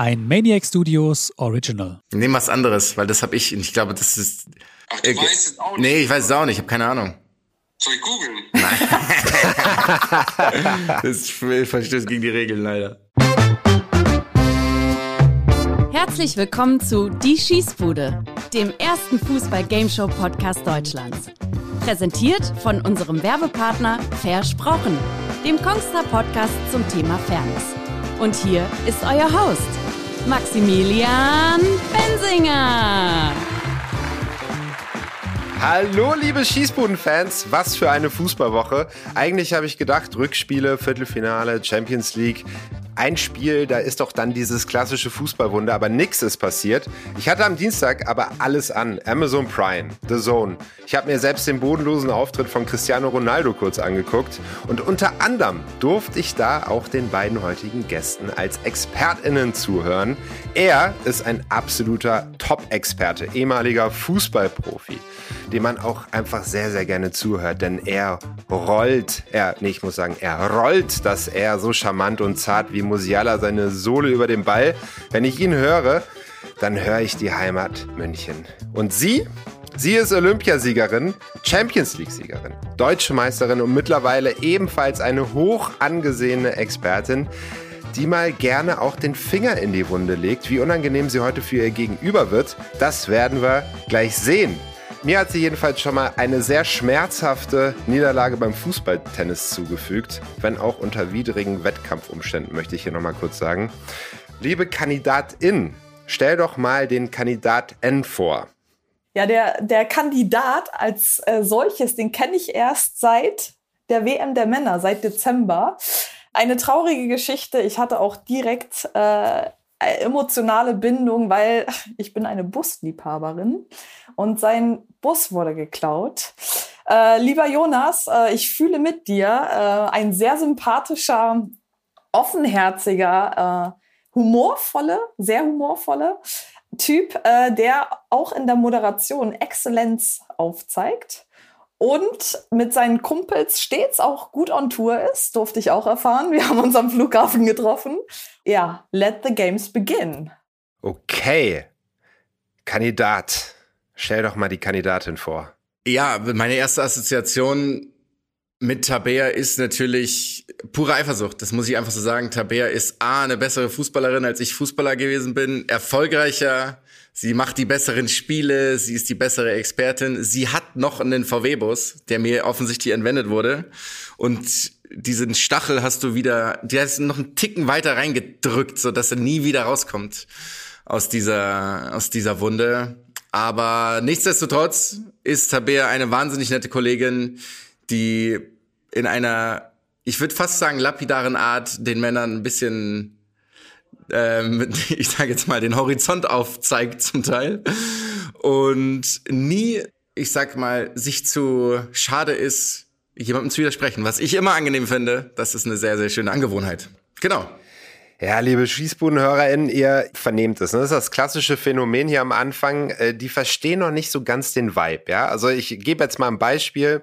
Ein Maniac Studios Original. Nehm was anderes, weil das habe ich. Ich glaube, das ist. Ach, du äh, weißt es auch nicht. Nee, ich weiß es auch nicht. Ich habe keine Ahnung. Soll ich googeln? Nein. das verstößt gegen die Regeln leider. Herzlich willkommen zu Die Schießbude, dem ersten Fußball-Gameshow-Podcast Deutschlands. Präsentiert von unserem Werbepartner Versprochen, dem Kongstar Podcast zum Thema Fairness. Und hier ist euer Host, Maximilian Bensinger. Hallo, liebe Schießbuden-Fans. Was für eine Fußballwoche. Eigentlich habe ich gedacht, Rückspiele, Viertelfinale, Champions League. Ein Spiel, da ist doch dann dieses klassische Fußballwunder, aber nichts ist passiert. Ich hatte am Dienstag aber alles an. Amazon Prime, The Zone. Ich habe mir selbst den bodenlosen Auftritt von Cristiano Ronaldo kurz angeguckt. Und unter anderem durfte ich da auch den beiden heutigen Gästen als ExpertInnen zuhören. Er ist ein absoluter Top-Experte, ehemaliger Fußballprofi dem man auch einfach sehr, sehr gerne zuhört, denn er rollt, er, nee, ich muss sagen, er rollt das er so charmant und zart wie Musiala seine Sohle über den Ball. Wenn ich ihn höre, dann höre ich die Heimat München. Und sie? Sie ist Olympiasiegerin, Champions League-Siegerin, deutsche Meisterin und mittlerweile ebenfalls eine hoch angesehene Expertin, die mal gerne auch den Finger in die Wunde legt. Wie unangenehm sie heute für ihr Gegenüber wird, das werden wir gleich sehen. Mir hat sie jedenfalls schon mal eine sehr schmerzhafte Niederlage beim Fußballtennis zugefügt, wenn auch unter widrigen Wettkampfumständen, möchte ich hier nochmal kurz sagen. Liebe Kandidatin, stell doch mal den Kandidat N vor. Ja, der, der Kandidat als äh, solches, den kenne ich erst seit der WM der Männer, seit Dezember. Eine traurige Geschichte. Ich hatte auch direkt äh, emotionale Bindung, weil ich bin eine Busliebhaberin und sein Bus wurde geklaut. Äh, lieber Jonas, äh, ich fühle mit dir. Äh, ein sehr sympathischer, offenherziger, äh, humorvolle, sehr humorvolle Typ, äh, der auch in der Moderation Exzellenz aufzeigt und mit seinen Kumpels stets auch gut on Tour ist, durfte ich auch erfahren. Wir haben uns am Flughafen getroffen. Ja, let the games begin. Okay. Kandidat. Stell doch mal die Kandidatin vor. Ja, meine erste Assoziation mit Tabea ist natürlich pure Eifersucht. Das muss ich einfach so sagen. Tabea ist A, eine bessere Fußballerin, als ich Fußballer gewesen bin, erfolgreicher. Sie macht die besseren Spiele, sie ist die bessere Expertin. Sie hat noch einen VW-Bus, der mir offensichtlich entwendet wurde. Und diesen Stachel hast du wieder, der ist noch einen Ticken weiter reingedrückt, so dass er nie wieder rauskommt aus dieser, aus dieser Wunde. Aber nichtsdestotrotz ist Tabea eine wahnsinnig nette Kollegin, die in einer, ich würde fast sagen, lapidaren Art den Männern ein bisschen, ähm, ich sage jetzt mal, den Horizont aufzeigt zum Teil. Und nie, ich sag mal, sich zu schade ist, jemandem zu widersprechen. Was ich immer angenehm finde, das ist eine sehr, sehr schöne Angewohnheit. Genau. Ja, liebe SchießbudenhörerInnen, ihr vernehmt es. Ne? Das ist das klassische Phänomen hier am Anfang. Äh, die verstehen noch nicht so ganz den Vibe. Ja, also ich gebe jetzt mal ein Beispiel.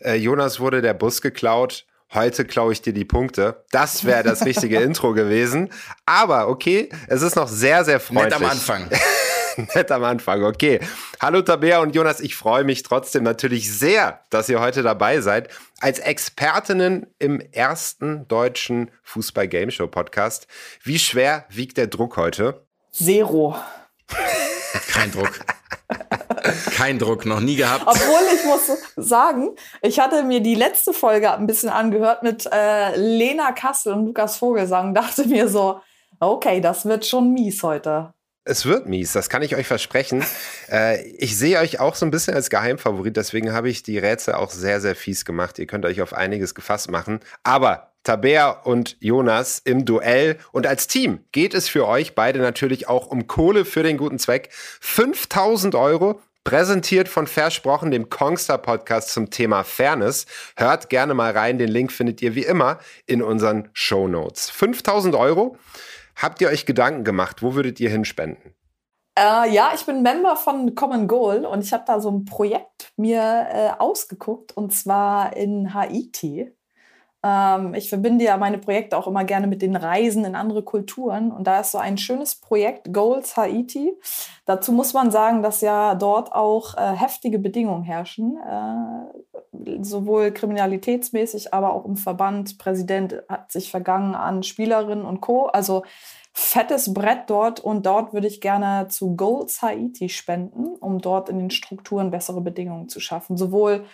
Äh, Jonas wurde der Bus geklaut. Heute klaue ich dir die Punkte. Das wäre das richtige Intro gewesen. Aber okay, es ist noch sehr, sehr freundlich. Nett am Anfang. Nett am Anfang, okay. Hallo Tabea und Jonas, ich freue mich trotzdem natürlich sehr, dass ihr heute dabei seid. Als Expertinnen im ersten deutschen Fußball-Game-Show-Podcast. Wie schwer wiegt der Druck heute? Zero. Kein Druck. Kein Druck, noch nie gehabt. Obwohl ich muss sagen, ich hatte mir die letzte Folge ein bisschen angehört mit äh, Lena Kassel und Lukas Vogelsang, dachte mir so, okay, das wird schon mies heute. Es wird mies, das kann ich euch versprechen. äh, ich sehe euch auch so ein bisschen als Geheimfavorit, deswegen habe ich die Rätsel auch sehr, sehr fies gemacht. Ihr könnt euch auf einiges gefasst machen. Aber Tabea und Jonas im Duell und als Team geht es für euch beide natürlich auch um Kohle für den guten Zweck. 5000 Euro Präsentiert von Versprochen, dem Kongstar Podcast zum Thema Fairness. Hört gerne mal rein. Den Link findet ihr wie immer in unseren Show Notes. 5000 Euro. Habt ihr euch Gedanken gemacht? Wo würdet ihr hinspenden? Äh, ja, ich bin Member von Common Goal und ich habe da so ein Projekt mir äh, ausgeguckt und zwar in Haiti. Ähm, ich verbinde ja meine Projekte auch immer gerne mit den Reisen in andere Kulturen. Und da ist so ein schönes Projekt, Goals Haiti. Dazu muss man sagen, dass ja dort auch äh, heftige Bedingungen herrschen, äh, sowohl kriminalitätsmäßig, aber auch im Verband. Präsident hat sich vergangen an Spielerinnen und Co. Also fettes Brett dort und dort würde ich gerne zu Goals Haiti spenden, um dort in den Strukturen bessere Bedingungen zu schaffen. Sowohl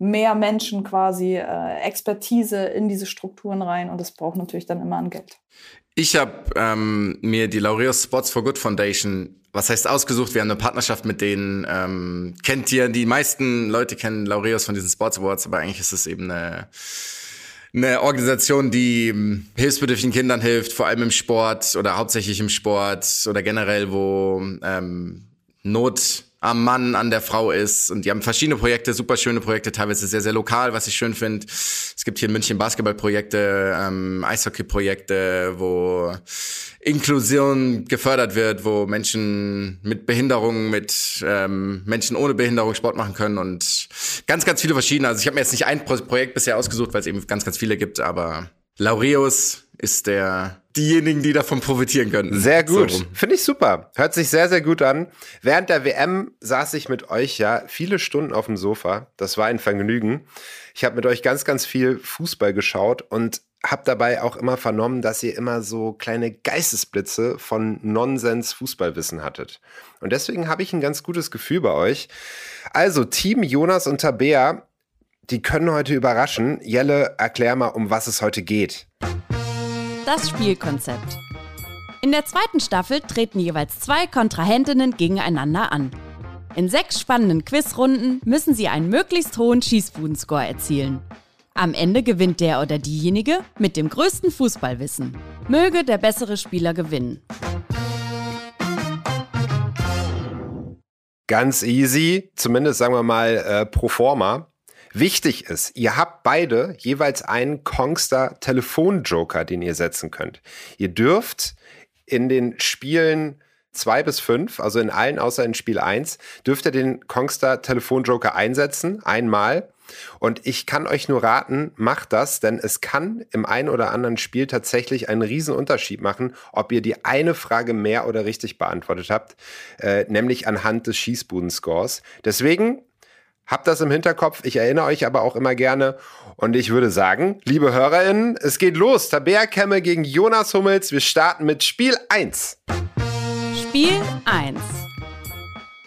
mehr Menschen quasi äh, Expertise in diese Strukturen rein und das braucht natürlich dann immer an Geld. Ich habe ähm, mir die Laureus Sports for Good Foundation, was heißt ausgesucht, wir haben eine Partnerschaft mit denen, ähm, kennt ihr, die meisten Leute kennen Laureus von diesen Sports Awards, aber eigentlich ist es eben eine eine Organisation, die ähm, hilfsbedürftigen Kindern hilft, vor allem im Sport oder hauptsächlich im Sport oder generell, wo ähm, Not am Mann, an der Frau ist. Und die haben verschiedene Projekte, super schöne Projekte, teilweise sehr, sehr lokal, was ich schön finde. Es gibt hier in München Basketballprojekte, ähm, Eishockeyprojekte, wo Inklusion gefördert wird, wo Menschen mit Behinderungen, mit ähm, Menschen ohne Behinderung Sport machen können und ganz, ganz viele verschiedene. Also ich habe mir jetzt nicht ein Projekt bisher ausgesucht, weil es eben ganz, ganz viele gibt, aber Laureus ist der diejenigen, die davon profitieren können. Sehr gut. So. Finde ich super. Hört sich sehr, sehr gut an. Während der WM saß ich mit euch ja viele Stunden auf dem Sofa. Das war ein Vergnügen. Ich habe mit euch ganz, ganz viel Fußball geschaut und habe dabei auch immer vernommen, dass ihr immer so kleine Geistesblitze von Nonsens Fußballwissen hattet. Und deswegen habe ich ein ganz gutes Gefühl bei euch. Also Team Jonas und Tabea, die können heute überraschen. Jelle, erklär mal, um was es heute geht. Das Spielkonzept. In der zweiten Staffel treten jeweils zwei Kontrahentinnen gegeneinander an. In sechs spannenden Quizrunden müssen sie einen möglichst hohen Schießbudenscore erzielen. Am Ende gewinnt der oder diejenige mit dem größten Fußballwissen. Möge der bessere Spieler gewinnen. Ganz easy, zumindest sagen wir mal äh, pro forma. Wichtig ist, ihr habt beide jeweils einen Kongster Telefonjoker, den ihr setzen könnt. Ihr dürft in den Spielen zwei bis fünf, also in allen außer in Spiel eins, dürft ihr den Kongster Telefonjoker einsetzen, einmal. Und ich kann euch nur raten, macht das, denn es kann im einen oder anderen Spiel tatsächlich einen riesen Unterschied machen, ob ihr die eine Frage mehr oder richtig beantwortet habt, äh, nämlich anhand des Schießbudenscores. Deswegen Habt das im Hinterkopf. Ich erinnere euch aber auch immer gerne. Und ich würde sagen, liebe HörerInnen, es geht los. Tabea Kemme gegen Jonas Hummels. Wir starten mit Spiel 1. Spiel 1.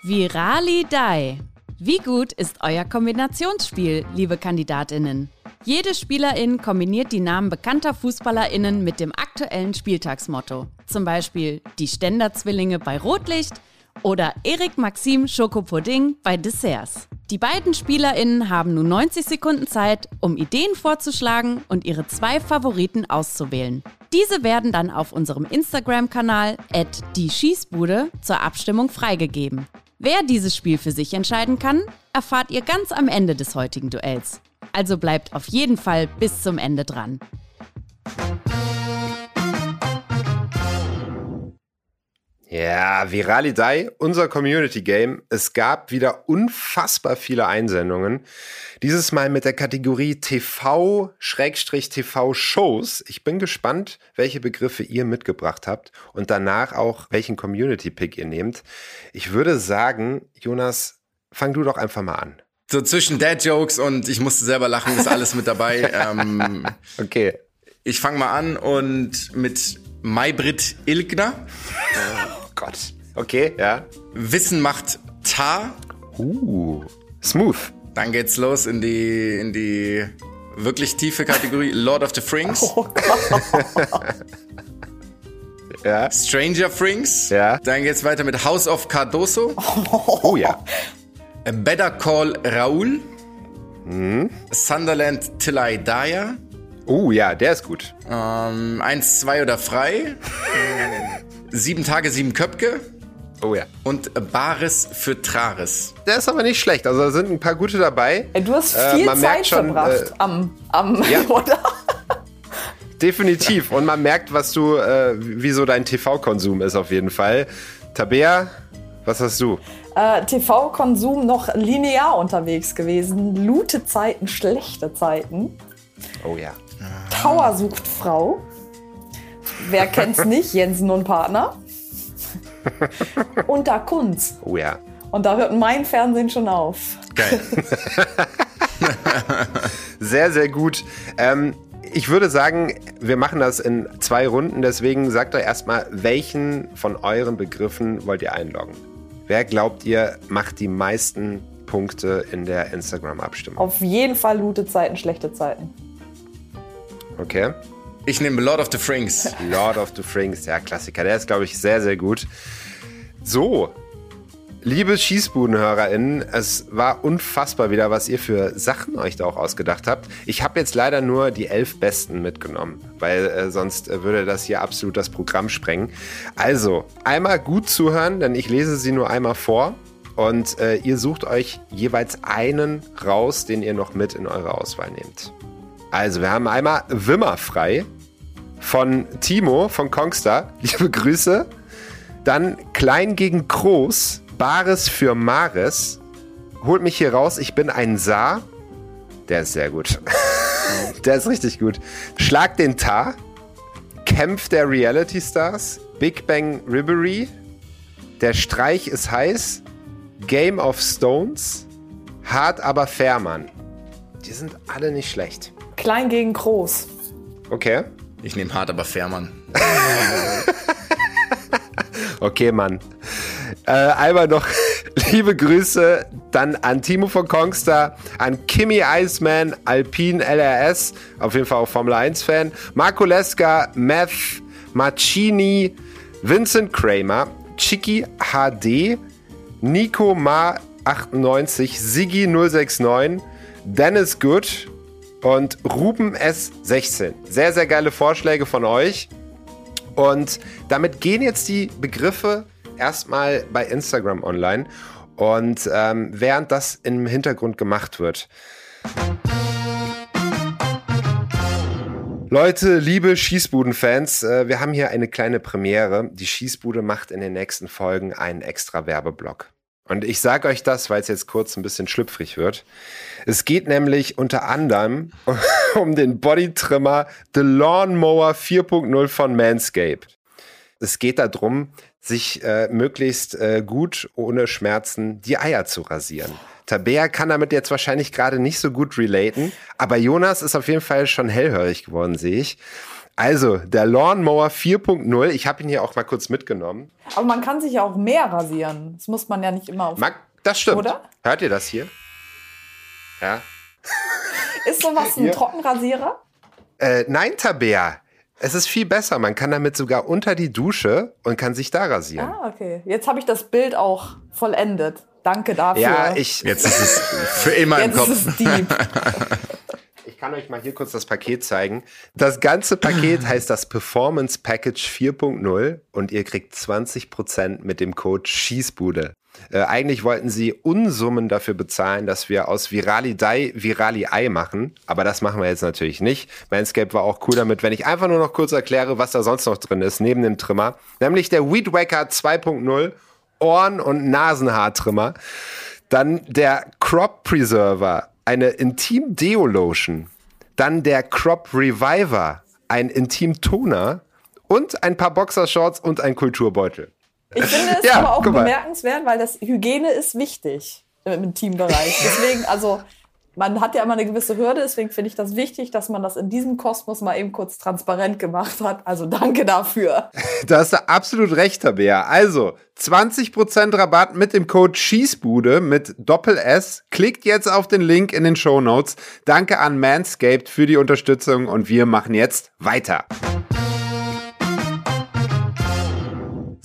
Virali Dai. Wie gut ist euer Kombinationsspiel, liebe Kandidatinnen? Jede Spielerin kombiniert die Namen bekannter Fußballerinnen mit dem aktuellen Spieltagsmotto. Zum Beispiel die Ständerzwillinge bei Rotlicht oder Erik Maxim Schokopudding bei Desserts. Die beiden SpielerInnen haben nun 90 Sekunden Zeit, um Ideen vorzuschlagen und ihre zwei Favoriten auszuwählen. Diese werden dann auf unserem Instagram-Kanal die Schießbude zur Abstimmung freigegeben. Wer dieses Spiel für sich entscheiden kann, erfahrt ihr ganz am Ende des heutigen Duells. Also bleibt auf jeden Fall bis zum Ende dran. Ja, Viralidei, unser Community Game. Es gab wieder unfassbar viele Einsendungen. Dieses Mal mit der Kategorie TV-TV-Shows. Ich bin gespannt, welche Begriffe ihr mitgebracht habt und danach auch welchen Community Pick ihr nehmt. Ich würde sagen, Jonas, fang du doch einfach mal an. So zwischen Dad Jokes und ich musste selber lachen, ist alles mit dabei. ähm, okay. Ich fange mal an und mit Maybrit Ilgner. Gott. Okay, ja. Wissen macht Ta. Uh, smooth. Dann geht's los in die, in die wirklich tiefe Kategorie Lord of the Frings. Oh ja. Stranger Frings. Ja. Dann geht's weiter mit House of Cardoso. Oh ja. Better Call Raul. Mhm. Sunderland Till I Die. Oh ja, der ist gut. Ähm, eins, zwei oder frei. Sieben Tage, sieben Köpke. Oh ja. Und Bares für Trares. Der ist aber nicht schlecht. Also da sind ein paar gute dabei. Du hast äh, viel äh, Zeit schon, verbracht äh, am, am ja. oder? Definitiv. Und man merkt, was du, äh, wie so dein TV-Konsum ist auf jeden Fall. Tabea, was hast du? Äh, TV-Konsum noch linear unterwegs gewesen. Lute Zeiten, schlechte Zeiten. Oh ja. Power sucht Frau. Wer kennt's nicht? Jensen und Partner. Unter Kunz. Oh ja. Und da hört mein Fernsehen schon auf. Geil. sehr, sehr gut. Ähm, ich würde sagen, wir machen das in zwei Runden. Deswegen sagt euch erstmal, welchen von euren Begriffen wollt ihr einloggen? Wer glaubt ihr, macht die meisten Punkte in der Instagram-Abstimmung? Auf jeden Fall gute Zeiten, schlechte Zeiten. Okay. Ich nehme Lord of the Frings. Lord of the Frings, ja, Klassiker. Der ist, glaube ich, sehr, sehr gut. So, Liebe SchießbudenhörerInnen, es war unfassbar wieder, was ihr für Sachen euch da auch ausgedacht habt. Ich habe jetzt leider nur die elf besten mitgenommen, weil äh, sonst äh, würde das hier absolut das Programm sprengen. Also, einmal gut zuhören, denn ich lese sie nur einmal vor und äh, ihr sucht euch jeweils einen raus, den ihr noch mit in eure Auswahl nehmt. Also, wir haben einmal Wimmerfrei von Timo von Kongstar. Liebe Grüße. Dann Klein gegen Groß Bares für Mares. Holt mich hier raus, ich bin ein Saar. Der ist sehr gut. der ist richtig gut. Schlag den Tar. Kämpf der Reality Stars. Big Bang Ribery. Der Streich ist heiß. Game of Stones. Hart aber fair, Mann. Die sind alle nicht schlecht. Klein gegen groß. Okay. Ich nehme hart aber fair, Mann. okay, Mann. Äh, einmal noch liebe Grüße dann an Timo von Kongster, an Kimi Iceman, Alpine LRS, auf jeden Fall auch Formel 1-Fan, Marco Leska, Meth, Marcini, Vincent Kramer, Chiki HD, Nico Ma 98, Siggi 069, Dennis Good und Ruben S16. Sehr, sehr geile Vorschläge von euch. Und damit gehen jetzt die Begriffe erstmal bei Instagram online. Und ähm, während das im Hintergrund gemacht wird, Leute, liebe Schießbuden-Fans, äh, wir haben hier eine kleine Premiere. Die Schießbude macht in den nächsten Folgen einen extra Werbeblock. Und ich sage euch das, weil es jetzt kurz ein bisschen schlüpfrig wird. Es geht nämlich unter anderem um den Bodytrimmer The Lawnmower 4.0 von Manscaped. Es geht darum, sich äh, möglichst äh, gut ohne Schmerzen die Eier zu rasieren. Tabea kann damit jetzt wahrscheinlich gerade nicht so gut relaten, aber Jonas ist auf jeden Fall schon hellhörig geworden, sehe ich. Also, der Lawnmower 4.0, ich habe ihn hier auch mal kurz mitgenommen. Aber man kann sich ja auch mehr rasieren. Das muss man ja nicht immer auf. Mag, das stimmt. Oder? Hört ihr das hier? Ja. Ist sowas ein Trockenrasierer? Äh, nein, Tabea. Es ist viel besser. Man kann damit sogar unter die Dusche und kann sich da rasieren. Ah, okay. Jetzt habe ich das Bild auch vollendet. Danke dafür. Ja, ich. Jetzt ist es für immer Jetzt im Kopf. ist es deep. Ich kann euch mal hier kurz das Paket zeigen. Das ganze Paket heißt das Performance Package 4.0 und ihr kriegt 20% mit dem Code Schießbude. Äh, eigentlich wollten sie Unsummen dafür bezahlen, dass wir aus Virali Dai Virali Ei machen, aber das machen wir jetzt natürlich nicht. Manscaped war auch cool damit, wenn ich einfach nur noch kurz erkläre, was da sonst noch drin ist, neben dem Trimmer. Nämlich der Weed Wacker 2.0 Ohren- und Nasenhaartrimmer. Dann der Crop Preserver, eine Intim Deo Lotion. Dann der Crop Reviver, ein Intim Toner und ein paar Boxershorts und ein Kulturbeutel. Ich finde es Ja, aber auch bemerkenswert, weil das Hygiene ist wichtig im Teambereich. Deswegen, also man hat ja immer eine gewisse Hürde, deswegen finde ich das wichtig, dass man das in diesem Kosmos mal eben kurz transparent gemacht hat. Also danke dafür. Da hast du absolut recht, Tabea. Also, 20% Rabatt mit dem Code Schießbude mit Doppel S. Klickt jetzt auf den Link in den Show Notes. Danke an Manscaped für die Unterstützung und wir machen jetzt weiter.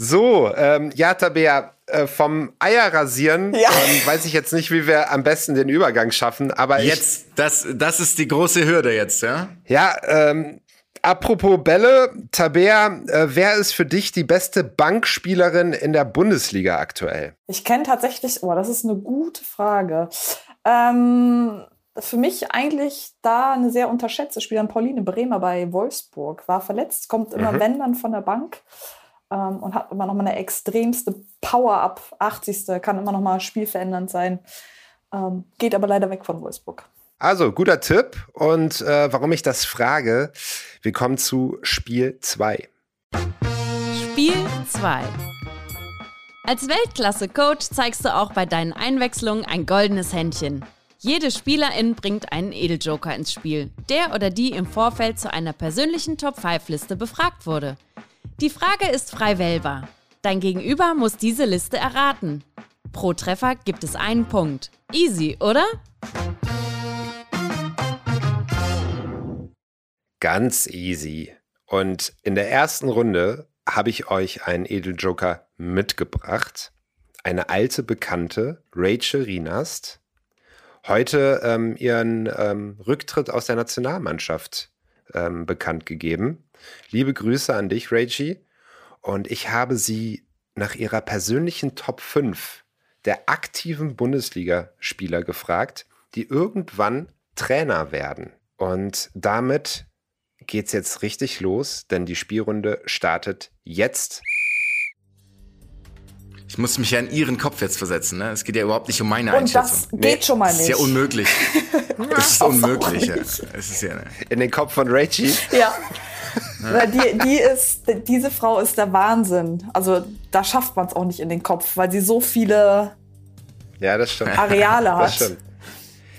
So, ähm, ja, Tabea, äh, vom Eierrasieren Ja. ähm, weiß ich jetzt nicht, wie wir am besten den Übergang schaffen, aber ich, Jetzt, das, das ist die große Hürde jetzt, ja? ja, ähm, apropos Bälle, Tabea, äh, wer ist für dich die beste Bankspielerin in der Bundesliga aktuell? Ich kenne tatsächlich, oh, das ist eine gute Frage. Ähm, für mich eigentlich da eine sehr unterschätzte Spielerin. Pauline Bremer bei Wolfsburg war verletzt, kommt immer Mhm. wenn dann von der Bank ähm, und hat immer noch mal eine extremste Power ab 80. Kann immer noch mal spielverändernd sein. Ähm, geht aber leider weg von Wolfsburg. Also, guter Tipp. Und äh, warum ich das frage, wir kommen zu Spiel 2. Spiel 2. Als Weltklasse-Coach zeigst du auch bei deinen Einwechslungen ein goldenes Händchen. Jede Spielerin bringt einen Edeljoker ins Spiel, der oder die im Vorfeld zu einer persönlichen Top-5-Liste befragt wurde. Die Frage ist frei wählbar. Dein Gegenüber muss diese Liste erraten. Pro Treffer gibt es einen Punkt. Easy, oder? Ganz easy. Und in der ersten Runde habe ich euch einen Edeljoker mitgebracht. Eine alte Bekannte, Rachel Rienast, heute ähm, ihren ähm, Rücktritt aus der Nationalmannschaft ähm, bekannt gegeben. Liebe Grüße an dich, Rachie. Und ich habe sie nach ihrer persönlichen Top 5 der aktiven Bundesligaspieler gefragt, die irgendwann Trainer werden. Und damit geht's jetzt richtig los, denn die Spielrunde startet jetzt. Ich muss mich ja in ihren Kopf jetzt versetzen. Ne? Es geht ja überhaupt nicht um meine Und Einschätzung. das geht schon mal Das ist nicht. ja unmöglich. Das ist unmöglich. Ja. Es ist ja, ne. In den Kopf von Rachie. Ja. Weil die, die ist, diese Frau ist der Wahnsinn. Also da schafft man es auch nicht in den Kopf, weil sie so viele Ja, das stimmt. Areale Das hat. stimmt.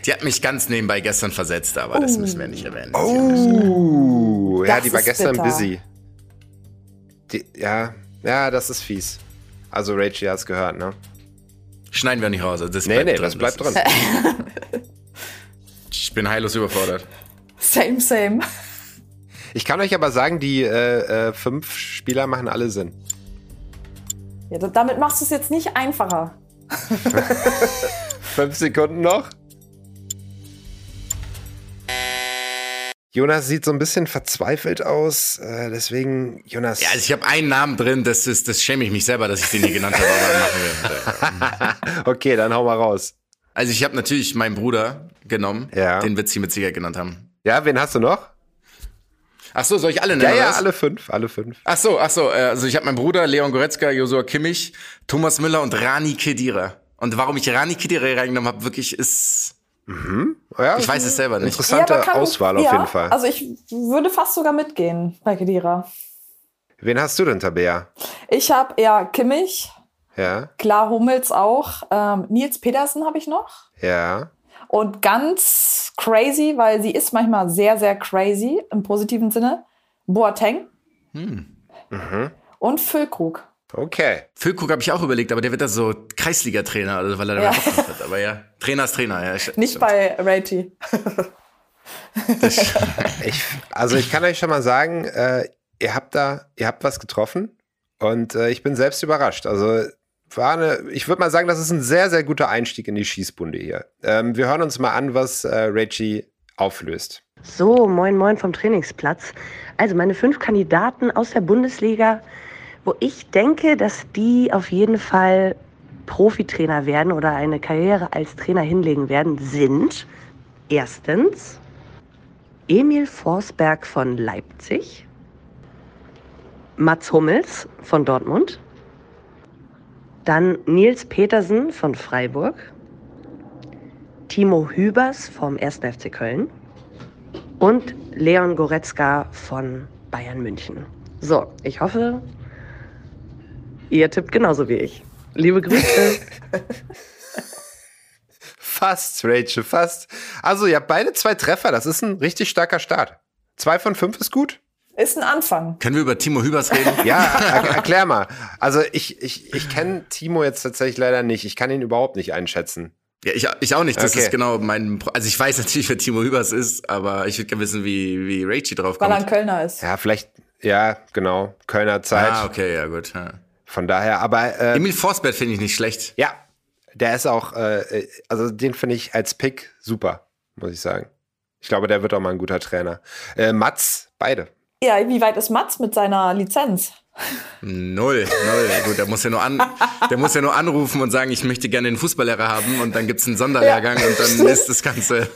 Die hat mich ganz nebenbei gestern versetzt, aber das müssen wir nicht erwähnen. Uh, ja, Das die war gestern bitter. busy. Die, ja, ja, das ist fies. Also Rachie hat's gehört, ne? Schneiden wir nicht raus. also Das Nee, nee, drin. das bleibt drin. bin heillos überfordert. Same, same. Ich kann euch aber sagen, die äh, äh, fünf Spieler machen alle Sinn. Ja, da- damit machst du es jetzt nicht einfacher. Fünf Sekunden noch. Jonas sieht so ein bisschen verzweifelt aus, äh, deswegen, Jonas. Ja, also ich habe einen Namen drin, das ist, das schäme ich mich selber, dass ich den hier genannt habe, okay, dann hau mal raus. Also ich habe natürlich meinen Bruder genommen, Ja. den wird sie mit Sicherheit genannt haben. Ja, wen hast du noch? Ach so, soll ich alle nennen? Ja, oder ja, was? alle fünf, alle fünf. Ach so, ach so, äh, also ich habe meinen Bruder Leon Goretzka, Josua Kimmich, Thomas Müller und Rani Kedira. Und warum ich Rani Kedira reingenommen habe, wirklich ist, Ja, ich weiß es selber nicht. Interessante kann- Auswahl auf ja, jeden Fall. Also ich würde fast sogar mitgehen bei Kedira. wen hast du denn, Tabea? Ich habe ja Kimmich, Ja, klar Hummels auch, ähm, Nils Pedersen habe ich noch. ja. Und ganz crazy, weil sie ist manchmal sehr, sehr crazy im positiven Sinne. Boateng Hm. und Füllkrug. Okay. Füllkrug habe ich auch überlegt, aber der wird da so Kreisliga-Trainer, also weil er da Ja. Hat. Aber ja, Trainer ist Trainer. Ja, ich- Nicht bei Rati. Ich, also ich kann euch schon mal sagen, äh, ihr habt da, ihr habt was getroffen und äh, ich bin selbst überrascht. Also war eine, ich würde mal sagen, das ist ein sehr, sehr guter Einstieg in die Schießbunde hier. Ähm, wir hören uns mal an, was äh, Reggie auflöst. So, moin moin vom Trainingsplatz. Also meine fünf Kandidaten aus der Bundesliga, wo ich denke, dass die auf jeden Fall Profitrainer werden oder eine Karriere als Trainer hinlegen werden, sind erstens Emil Forsberg von Leipzig, Mats Hummels von Dortmund, dann Nils Petersen von Freiburg, Timo Hübers vom 1. FC Köln und Leon Goretzka von Bayern München. So, ich hoffe, ihr tippt genauso wie ich. Liebe Grüße. Fast, Rachel, fast. Also ihr habt beide zwei Treffer, das ist ein richtig starker Start. Zwei von fünf ist gut? Ist ein Anfang. Können wir über Timo Hübers reden? Ja, er, erklär mal. Also ich, ich, ich kenne Timo jetzt tatsächlich leider nicht. Ich kann ihn überhaupt nicht einschätzen. Ja, ich, ich auch nicht. Das Okay. ist genau mein. Pro- Also ich weiß natürlich, wer Timo Hübers ist, aber ich würde gerne wissen, wie, wie Rachie drauf Weil er ein. Kölner ist. Ja, vielleicht, ja, genau. Kölner Zeit. Ah, okay, ja gut. Ja. Von daher, aber äh, Emil Forsberg finde ich nicht schlecht. ja, der ist auch, äh, also den finde ich als Pick super, muss ich sagen. Ich glaube, der wird auch mal ein guter Trainer. Äh, Mats, beide. Ja, wie weit ist Mats mit seiner Lizenz? Null, null. Gut, der muss ja nur an, der muss ja nur anrufen und sagen, ich möchte gerne den Fußballlehrer haben und dann gibt's einen Sonderlehrgang Ja, und dann ist das Ganze.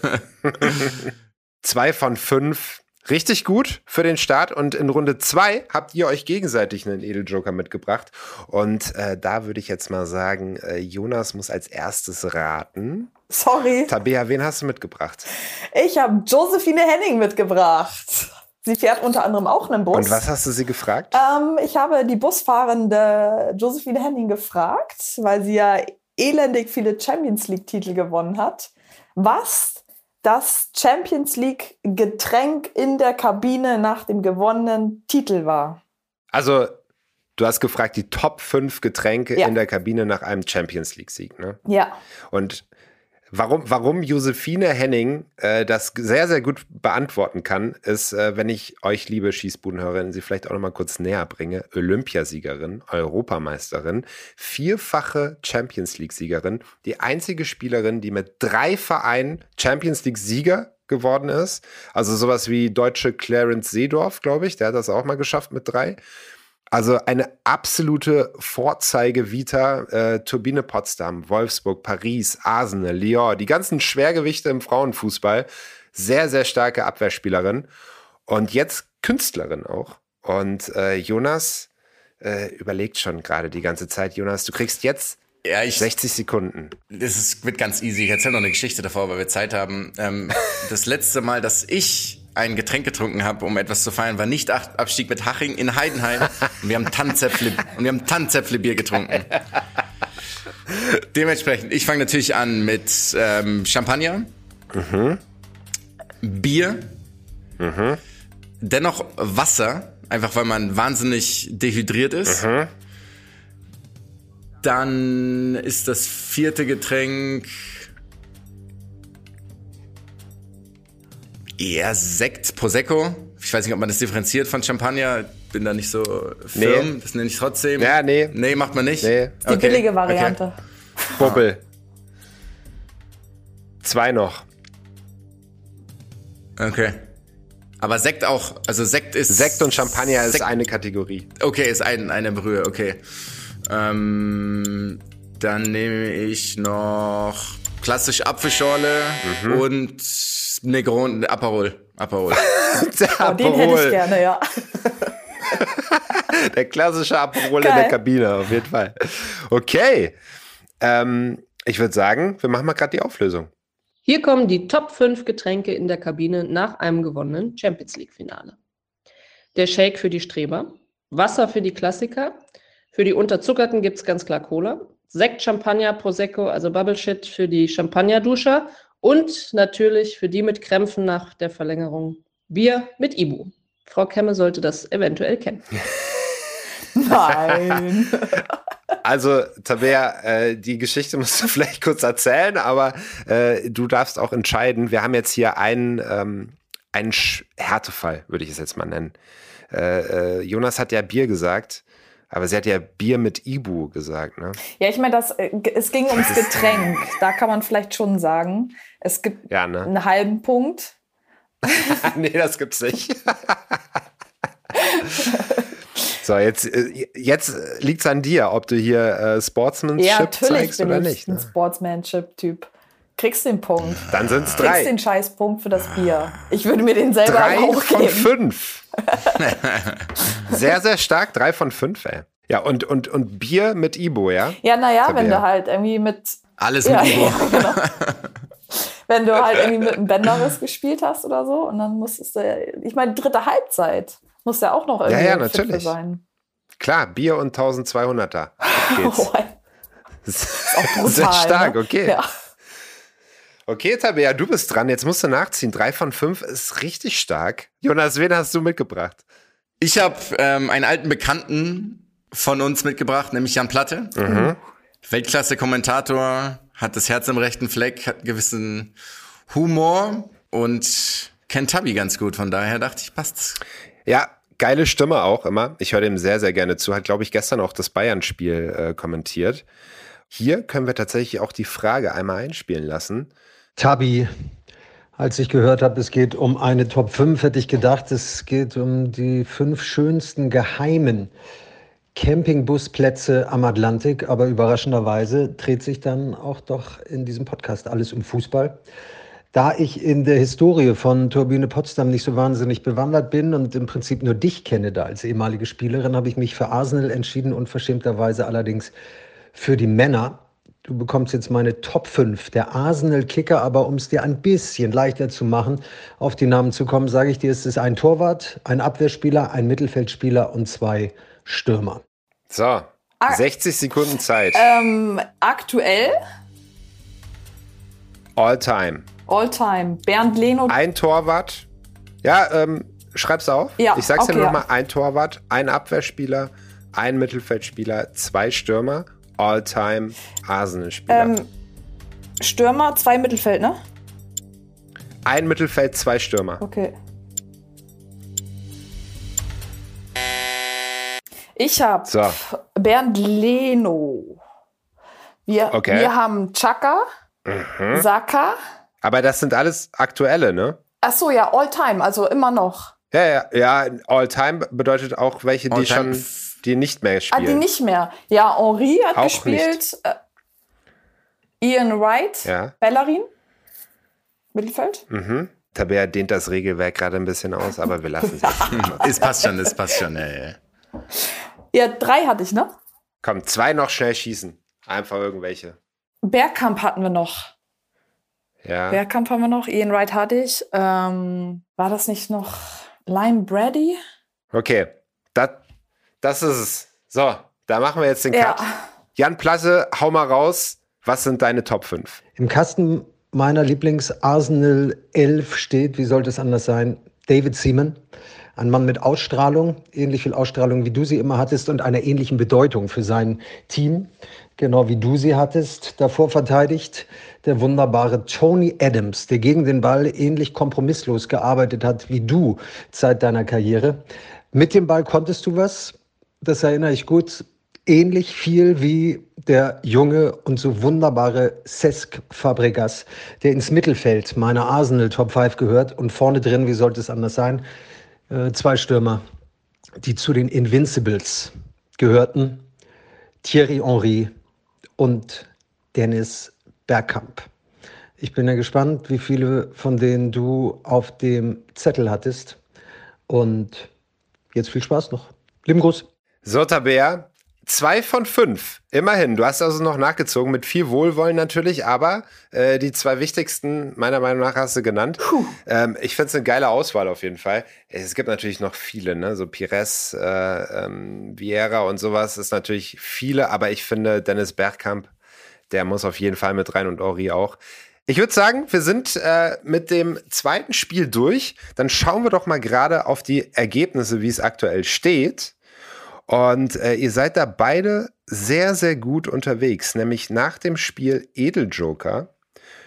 Zwei von fünf. Richtig gut für den Start. Und in Runde zwei habt ihr euch gegenseitig einen Edeljoker mitgebracht. Und äh, da würde ich jetzt mal sagen, äh, Jonas muss als erstes raten. Sorry. Tabea, wen hast du mitgebracht? Ich habe Josephine Henning mitgebracht. Sie fährt unter anderem auch einen Bus. Und was hast du sie gefragt? Ähm, ich habe die Busfahrende Josephine Henning gefragt, weil sie ja elendig viele Champions League-Titel gewonnen hat. Was das Champions League-Getränk in der Kabine nach dem gewonnenen Titel war. Also, du hast gefragt, die Top 5 Getränke ja. in der Kabine nach einem Champions League-Sieg, ne? Ja. Und Warum, warum Josephine Henning äh, das sehr, sehr gut beantworten kann, ist, äh, wenn ich euch, liebe Schießbudenhörerinnen, sie vielleicht auch noch mal kurz näher bringe. Olympiasiegerin, Europameisterin, vierfache Champions League-Siegerin, die einzige Spielerin, die mit drei Vereinen Champions League-Sieger geworden ist. Also sowas wie deutsche Clarence Seedorf, glaube ich, der hat das auch mal geschafft mit drei. Also eine absolute Vorzeige-Vita. Äh, Turbine Potsdam, Wolfsburg, Paris, Arsenal, Lyon, die ganzen Schwergewichte im Frauenfußball. Sehr, sehr starke Abwehrspielerin. Und jetzt Künstlerin auch. Und äh, Jonas äh, überlegt schon gerade die ganze Zeit. Jonas, du kriegst jetzt ja, ich, 60 Sekunden. Das ist, wird ganz easy. Ich erzähle noch eine Geschichte davor, weil wir Zeit haben. Ähm, das letzte Mal, dass ich ein Getränk getrunken habe, um etwas zu feiern, war nicht Abstieg mit Haching in Heidenheim. und wir haben Tannenzäpfle und wir haben Tannenzäpfle Bier getrunken. Dementsprechend, ich fange natürlich an mit ähm, Champagner, mhm. Bier, mhm. dennoch Wasser, einfach weil man wahnsinnig dehydriert ist. Mhm. Dann ist das vierte Getränk eher Sekt, Prosecco. Ich weiß nicht, ob man das differenziert von Champagner. Bin da nicht so firm. Nee. Das nenne ich trotzdem. Ja, nee. Nee, macht man nicht. Nee. Die okay. billige Variante. Okay. Bubbel. Zwei noch. Okay. Aber Sekt auch, also Sekt ist. Sekt und Champagner Sekt, ist eine Kategorie. Okay, ist ein, eine Brühe, okay. Ähm, dann nehme ich noch klassisch Apfelschorle mhm. und Negron, Aperol. Aperol. der oh, den hätte ich gerne, ja. der klassische Aperol Geil. in der Kabine, auf jeden Fall. Okay. Ähm, ich würde sagen, wir machen mal gerade die Auflösung. Hier kommen die Top 5 Getränke in der Kabine nach einem gewonnenen Champions League-Finale. Der Shake für die Streber, Wasser für die Klassiker, für die Unterzuckerten gibt es ganz klar Cola, Sekt, Champagner, Prosecco, also Bubble Shit für die Champagnerduscher und natürlich für die mit Krämpfen nach der Verlängerung Bier mit Ibu. Frau Kemme sollte das eventuell kennen. Nein. Also, Tabea, äh, die Geschichte musst du vielleicht kurz erzählen, aber äh, du darfst auch entscheiden. Wir haben jetzt hier einen, ähm, einen Härtefall, würde ich es jetzt mal nennen. Äh, äh Jonas hat ja Bier gesagt. Aber sie hat ja Bier mit Ibu gesagt, ne? Ja, ich meine, äh, es ging ums Getränk. Da kann man vielleicht schon sagen, es gibt ja, ne? einen halben Punkt. nee, das gibt's nicht. so, jetzt, äh, jetzt liegt's an dir, ob du hier äh, Sportsmanship ja, zeigst oder nicht. Ne? Ein Sportsmanship-Typ. Kriegst den Punkt. Dann sind es drei. Kriegst den Scheißpunkt für das Bier. Ich würde mir den selber drei auch von fünf. sehr, sehr stark. Drei von fünf, ey. Ja, und, und, und Bier mit Ibo, ja? Ja, naja, wenn du halt irgendwie mit. Alles mit ja, Ibo. Ja, genau. wenn du halt irgendwie mit einem Bänderriss gespielt hast oder so. Und dann musstest du, ich meine, dritte Halbzeit muss ja auch noch irgendwie ja, ja, natürlich. sein. Klar, Bier und 1200er. Geht's. oh, das ist auch brutal, Sehr stark, ne? okay. Ja. Okay, Tabea, du bist dran. Jetzt musst du nachziehen. Drei von fünf ist richtig stark. Jonas, wen hast du mitgebracht? Ich habe ähm, einen alten Bekannten von uns mitgebracht, nämlich Jan Platte. Mhm. Weltklasse-Kommentator, hat das Herz im rechten Fleck, hat einen gewissen Humor und kennt Tabi ganz gut. Von daher dachte ich, passt. Ja, geile Stimme auch immer. Ich höre dem sehr, sehr gerne zu. Hat, glaube ich, gestern auch das Bayern-Spiel äh, kommentiert. Hier können wir tatsächlich auch die Frage einmal einspielen lassen. Tabi, als ich gehört habe, es geht um eine Top 5, hätte ich gedacht, es geht um die fünf schönsten geheimen Campingbusplätze am Atlantik. Aber überraschenderweise dreht sich dann auch doch in diesem Podcast alles um Fußball. Da ich in der Historie von Turbine Potsdam nicht so wahnsinnig bewandert bin und im Prinzip nur dich kenne da als ehemalige Spielerin, habe ich mich für Arsenal entschieden, unverschämterweise allerdings für die Männer Du bekommst jetzt meine Top 5 der Arsenal-Kicker, aber um es dir ein bisschen leichter zu machen, auf die Namen zu kommen, sage ich dir, es ist ein Torwart, ein Abwehrspieler, ein Mittelfeldspieler und zwei Stürmer. So, 60 Sekunden Zeit. Ähm, aktuell? All time. All time. Bernd Leno. Ein Torwart. Ja, ähm, schreib's auf. Ja, ich sag's okay, ja nochmal: ja. ein Torwart, ein Abwehrspieler, ein Mittelfeldspieler, zwei Stürmer. All time Arsenal-Spieler. Ähm, Stürmer, zwei Mittelfeld, ne? ein Mittelfeld, zwei Stürmer. Okay. Ich habe So. Bernd Leno. Wir, Okay. wir haben Chaka, Mhm. Saka. Aber das sind alles aktuelle, ne? Ach so, ja, all time, also immer noch. Ja, ja, ja. All time bedeutet auch welche, die All time. schon, die nicht mehr Ah, spielen. die nicht mehr. Ja, Henri hat Auch gespielt. Äh, Ian Wright, Ja. Bellerin, Mittelfeld. Mhm. Tabea dehnt das Regelwerk gerade ein bisschen aus, aber wir lassen es. Es passt schon, es passt schon. Ja, ja. Ja, drei hatte ich, ne? Komm, zwei noch schnell schießen. Einfach irgendwelche. Bergkamp hatten wir noch. Ja. Bergkamp haben wir noch. Ian Wright hatte ich. Ähm, war das nicht noch Lime Brady? Okay, das, ist es. So, da machen wir jetzt den Ja. Cut. Jan Plasse, hau mal raus. Was sind deine Top 5? Im Kasten meiner Lieblings-Arsenal 11 steht, wie sollte es anders sein, David Seaman. Ein Mann mit Ausstrahlung, ähnlich viel Ausstrahlung, wie du sie immer hattest und einer ähnlichen Bedeutung für sein Team, genau wie du sie hattest. Davor verteidigt der wunderbare Tony Adams, der gegen den Ball ähnlich kompromisslos gearbeitet hat wie du seit deiner Karriere. Mit dem Ball konntest du was, das erinnere ich gut, ähnlich viel wie der junge und so wunderbare Cesc Fabregas, der ins Mittelfeld meiner Arsenal Top 5 gehört und vorne drin, wie sollte es anders sein, äh, zwei Stürmer, die zu den Invincibles gehörten, Thierry Henry und Dennis Bergkamp. Ich bin ja gespannt, wie viele von denen du auf dem Zettel hattest. Und jetzt viel Spaß noch. Lieben Gruß. So, Tabea, zwei von fünf. Immerhin. Du hast also noch nachgezogen mit viel Wohlwollen natürlich, aber äh, die zwei wichtigsten, meiner Meinung nach, hast du genannt. Ähm, ich finde es eine geile Auswahl auf jeden Fall. Es gibt natürlich noch viele, ne? So Pires, äh, ähm, Vieira und sowas ist natürlich viele, aber ich finde Dennis Bergkamp, der muss auf jeden Fall mit rein und Ori auch. Ich würde sagen, wir sind äh, mit dem zweiten Spiel durch. Dann schauen wir doch mal gerade auf die Ergebnisse, wie es aktuell steht. Und äh, ihr seid da beide sehr, sehr gut unterwegs. Nämlich nach dem Spiel Edeljoker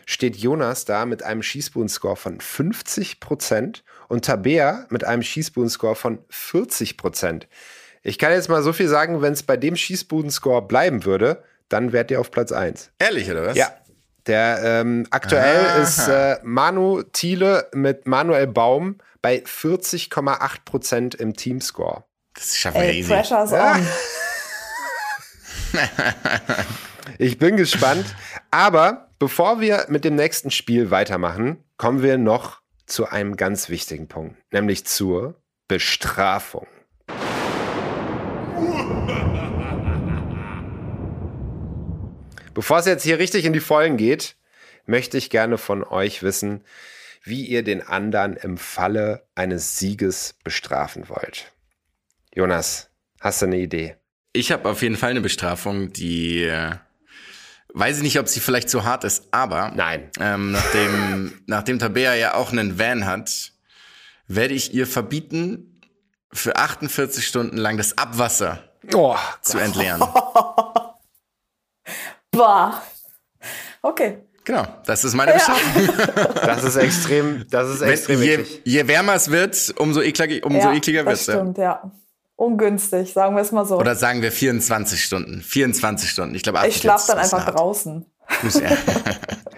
steht Jonas da mit einem Schießbuden-Score von 50% und Tabea mit einem Schießbuden-Score von 40%. Ich kann jetzt mal so viel sagen, wenn es bei dem Schießbuden-Score bleiben würde, dann wärt ihr auf Platz 1. Ehrlich, oder was? Ja. Der ähm, aktuell Aha. ist äh, Manu Thiele mit Manuel Baum bei 40,8% im Teamscore. Das schaffen wir Ey, easy. Pressure's Ja. on. Ich bin gespannt. Aber bevor wir mit dem nächsten Spiel weitermachen, kommen wir noch zu einem ganz wichtigen Punkt, nämlich zur Bestrafung. Bevor es jetzt hier richtig in die Vollen geht, möchte ich gerne von euch wissen, wie ihr den anderen im Falle eines Sieges bestrafen wollt. Jonas, hast du eine Idee? Ich habe auf jeden Fall eine Bestrafung, die äh, weiß ich nicht, ob sie vielleicht zu hart ist, aber Nein. ähm, nachdem, nachdem Tabea ja auch einen Van hat, werde ich ihr verbieten, für 48 Stunden lang das Abwasser Oh, zu entleeren. Bah. Okay. Genau, das ist meine Bestrafung. das ist extrem, das ist extrem Wenn, je, je wärmer es wird, umso, eklig, umso ja, ekliger wird es. Ja. stimmt, ja. Ungünstig, sagen wir es mal so. Oder sagen wir 24 Stunden. 24 Stunden. Ich glaube, ich schlafe dann einfach draußen. Ja.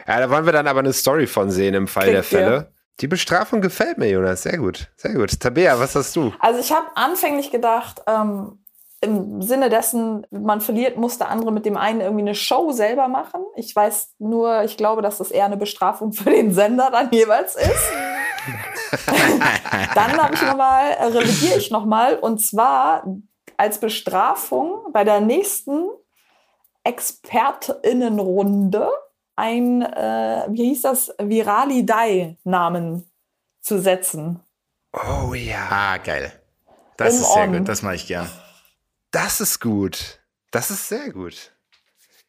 Ja, da wollen wir dann aber eine Story von sehen im Fall der Kriegt ihr. Fälle. Die Bestrafung gefällt mir, Jonas. Sehr gut. Sehr gut. Tabea, was hast du? Also ich habe anfänglich gedacht, ähm, im Sinne dessen, man verliert, muss der andere mit dem einen irgendwie eine Show selber machen. Ich weiß nur, ich glaube, dass das eher eine Bestrafung für den Sender dann jeweils ist. dann habe ich nochmal, äh, revidiere ich nochmal, und zwar als Bestrafung bei der nächsten ExpertInnenrunde ein, äh, wie hieß das, Viralidei-Namen zu setzen. Oh ja. Ah, geil. Das Im ist sehr On. gut, das mache ich gern. Das ist gut. Das ist sehr gut.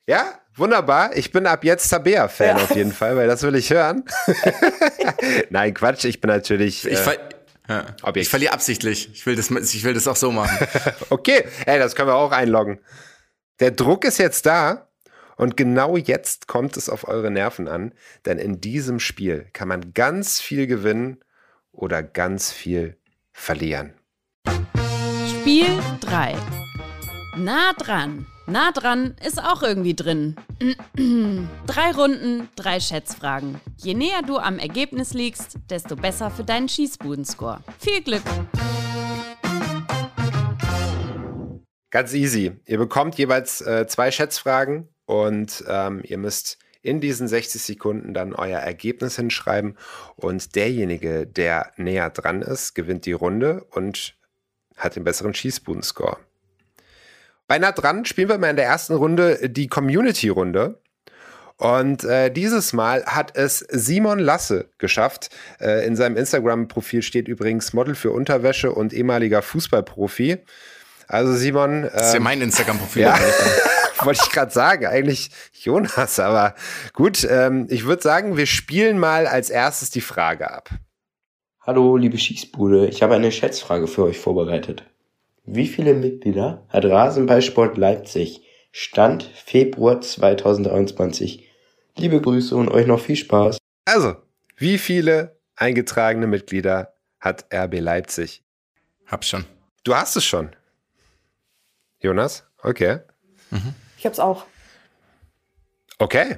Ja, wunderbar. Ich bin ab jetzt Tabea-Fan Ja. auf jeden Fall, weil das will ich hören. Nein, Quatsch. Ich bin natürlich. Ich, äh, ver ja. Objekt. ich verliere absichtlich. Ich will, das, ich will das auch so machen. Okay, ey, das können wir auch einloggen. Der Druck ist jetzt da und genau jetzt kommt es auf eure Nerven an, denn in diesem Spiel kann man ganz viel gewinnen oder ganz viel verlieren. Spiel 3. Nah dran. Nah dran ist auch irgendwie drin. drei Runden, drei Schätzfragen. Je näher du am Ergebnis liegst, desto besser für deinen Schießbudenscore. Viel Glück! Ganz easy. Ihr bekommt jeweils äh, zwei Schätzfragen und ähm, ihr müsst in diesen 60 Sekunden dann euer Ergebnis hinschreiben und derjenige, der näher dran ist, gewinnt die Runde und hat den besseren Schießbudenscore. Bei nah dran spielen wir mal in der ersten Runde die Community-Runde. Und äh, dieses Mal hat es Simon Lasse geschafft. Äh, in seinem Instagram-Profil steht übrigens Model für Unterwäsche und ehemaliger Fußballprofi. Also Simon, Das ist ja ähm, mein Instagram-Profil. ja. wollte ich gerade sagen, eigentlich Jonas, aber gut, ähm, ich würde sagen, wir spielen mal als erstes die Frage ab. Hallo, liebe Schießbude, ich habe eine Schätzfrage für euch vorbereitet. Wie viele Mitglieder hat Rasenballsport Leipzig? Stand Februar 2023. Liebe Grüße und euch noch viel Spaß. Also, wie viele eingetragene Mitglieder hat RB Leipzig? Hab schon. Du hast es schon. Jonas? Okay. Ich hab's auch. Okay.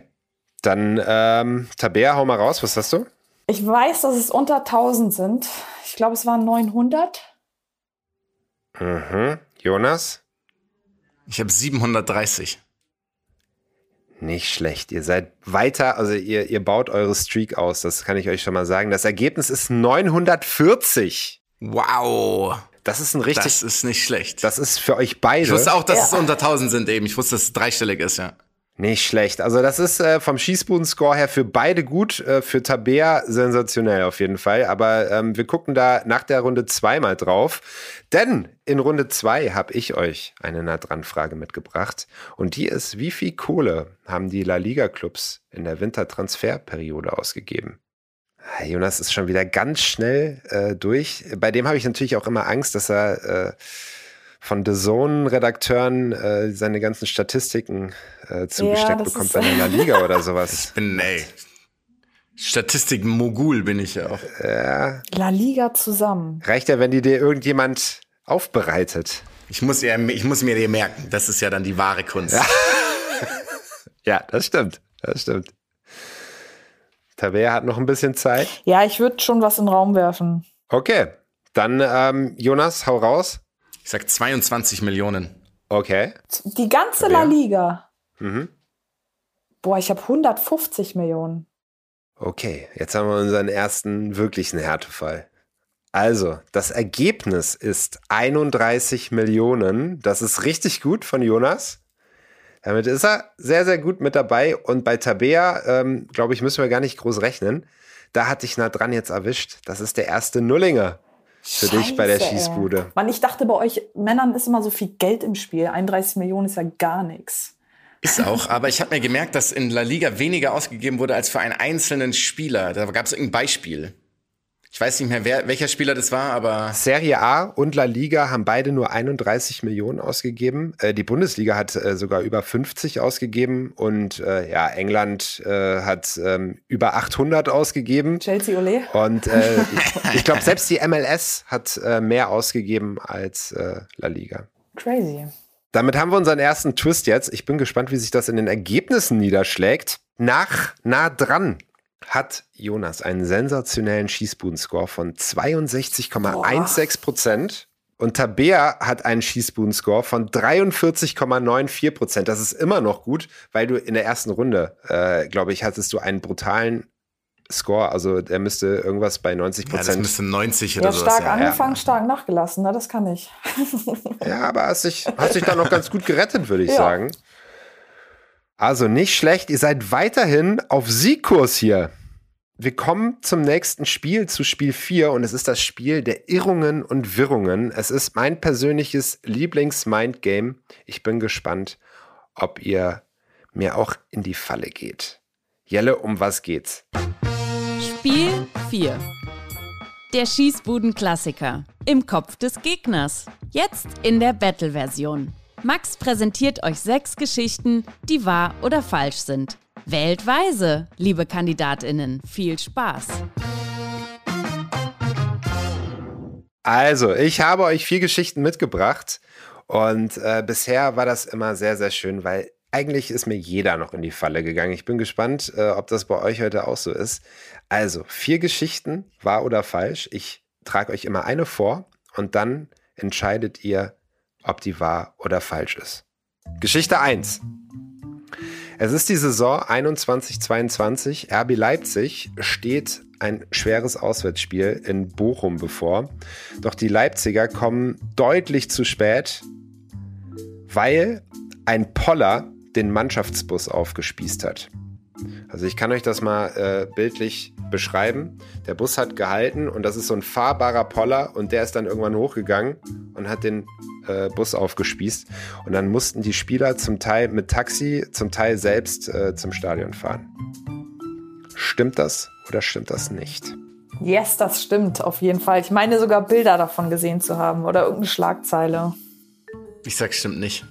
Dann, ähm, Tabea, hau mal raus, was hast du? Ich weiß, dass es unter 1000 sind. Ich glaube, es waren 900. Mhm. Jonas? Ich habe 730. Nicht schlecht. Ihr seid weiter, also ihr, ihr baut eure Streak aus, das kann ich euch schon mal sagen. Das Ergebnis ist 940. Wow. Das ist ein richtig, Das ist nicht schlecht. das ist für euch beide. ich wusste auch, dass Ja. es unter 1000 sind eben. Ich wusste, dass es dreistellig ist, ja. Nicht schlecht. Also das ist äh, vom Schießbuden-Score her für beide gut, äh, für Tabea sensationell auf jeden Fall. Aber ähm, wir gucken da nach der Runde zweimal drauf. Denn in Runde zwei habe ich euch eine nah dran Frage mitgebracht. Und die ist, wie viel Kohle haben die La Liga-Clubs in der Wintertransferperiode ausgegeben? Ah, Jonas ist schon wieder ganz schnell äh, durch. Bei dem habe ich natürlich auch immer Angst, dass er äh, von The Zone-Redakteuren äh, seine ganzen Statistiken äh, zugesteckt das bekommt der La Liga oder sowas. Bin, ey. Statistik-Mogul bin ich ja auch. Ja, La Liga zusammen. reicht ja, wenn die dir irgendjemand aufbereitet. Ich muss, ja, ich muss mir die merken. Das ist ja dann die wahre Kunst. Ja, das stimmt. Das stimmt. Tabea hat noch ein bisschen Zeit. Ja, ich würde schon was in den Raum werfen. Okay, dann ähm, Jonas, hau raus. Ich sag 22 Millionen. Okay. Die ganze? La Liga. Mhm. Boah, ich habe 150 Millionen. Okay, jetzt haben wir unseren ersten wirklichen Härtefall. Also, das Ergebnis ist 31 Millionen. Das ist richtig gut von Jonas. Damit ist er sehr, sehr gut mit dabei. Und bei Tabea, ähm, glaube ich, müssen wir gar nicht groß rechnen. Da hatte ich nah dran jetzt erwischt. Das ist der erste Nullinger für dich bei der Scheiße, ey. Schießbude. Mann, ich dachte, bei euch Männern ist immer so viel Geld im Spiel. 31 Millionen ist ja gar nichts. Ist auch, aber ich habe mir gemerkt, dass in La Liga weniger ausgegeben wurde als für einen einzelnen Spieler. Da gab es irgendein Beispiel. Ich weiß nicht mehr, wer, welcher Spieler das war, aber Serie A und La Liga haben beide nur 31 Millionen ausgegeben. Äh, die Bundesliga hat äh, sogar über 50 ausgegeben und äh, ja, England äh, hat ähm, über 800 ausgegeben. Chelsea Ole. Und äh, ich, ich glaube, selbst die MLS hat äh, mehr ausgegeben als äh, La Liga. Crazy. Damit haben wir unseren ersten Twist jetzt. Ich bin gespannt, wie sich das in den Ergebnissen niederschlägt. Nach nah dran hat Jonas einen sensationellen Schießbudenscore von 62,16 Prozent. Und Tabea hat einen Schießbudenscore von 43,94 Prozent. Das ist immer noch gut, weil du in der ersten Runde, äh, glaube ich, hattest du einen brutalen Score. Also der müsste irgendwas bei 90 ja, das Prozent. müsste 90 oder Ja, sowas stark sein. angefangen, stark nachgelassen. Ne? Das kann ich. Ja, aber hast dich, hast dich da noch ganz gut gerettet, würde ich Ja. sagen. Also nicht schlecht, ihr seid weiterhin auf Siegkurs hier. Wir kommen zum nächsten Spiel, zu Spiel 4 und es ist das Spiel der Irrungen und Wirrungen. Es ist mein persönliches Lieblings-Mindgame. Ich bin gespannt, ob ihr mir auch in die Falle geht. Jelle, um was geht's? Spiel 4. Der Schießbuden-Klassiker. Im Kopf des Gegners. Jetzt in der Battle-Version. Max präsentiert euch sechs Geschichten, die wahr oder falsch sind. Wählt weise, liebe KandidatInnen. Viel Spaß. Also, ich habe euch vier Geschichten mitgebracht und äh, bisher war das immer sehr, sehr schön, weil eigentlich ist mir jeder noch in die Falle gegangen. Ich bin gespannt, äh, ob das bei euch heute auch so ist. Also, vier Geschichten, wahr oder falsch. Ich trage euch immer eine vor und dann entscheidet ihr, ob die wahr oder falsch ist. Geschichte 1. Es ist die Saison 21-22. RB Leipzig steht ein schweres Auswärtsspiel in Bochum bevor. Doch die Leipziger kommen deutlich zu spät, weil ein Poller den Mannschaftsbus aufgespießt hat. Also ich kann euch das mal äh, bildlich beschreiben. Der Bus hat gehalten und das ist so ein fahrbarer Poller und der ist dann irgendwann hochgegangen und hat den äh, Bus aufgespießt. Und dann mussten die Spieler zum Teil mit Taxi, zum Teil selbst äh, zum Stadion fahren. Stimmt das oder stimmt das nicht? Yes, das stimmt auf jeden Fall. Ich meine sogar Bilder davon gesehen zu haben oder irgendeine Schlagzeile. Ich sag, stimmt nicht.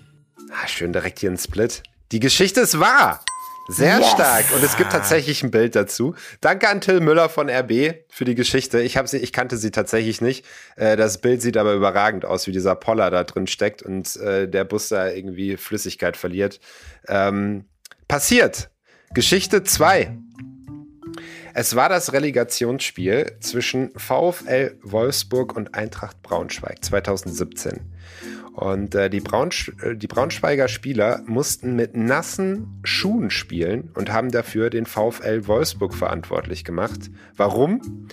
Ah, schön direkt hier ein Split. Die Geschichte ist wahr. Sehr yes. stark. Und es gibt tatsächlich ein Bild dazu. Danke an Till Müller von RB für die Geschichte. Ich, hab sie, ich kannte sie tatsächlich nicht. Äh, das Bild sieht aber überragend aus, wie dieser Poller da drin steckt und äh, der Bus da irgendwie Flüssigkeit verliert. Ähm, passiert. Geschichte 2. Es war das Relegationsspiel zwischen VfL Wolfsburg und Eintracht Braunschweig 2017. Und äh, die, Braunsch äh, die Braunschweiger Spieler mussten mit nassen Schuhen spielen und haben dafür den VfL Wolfsburg verantwortlich gemacht. Warum?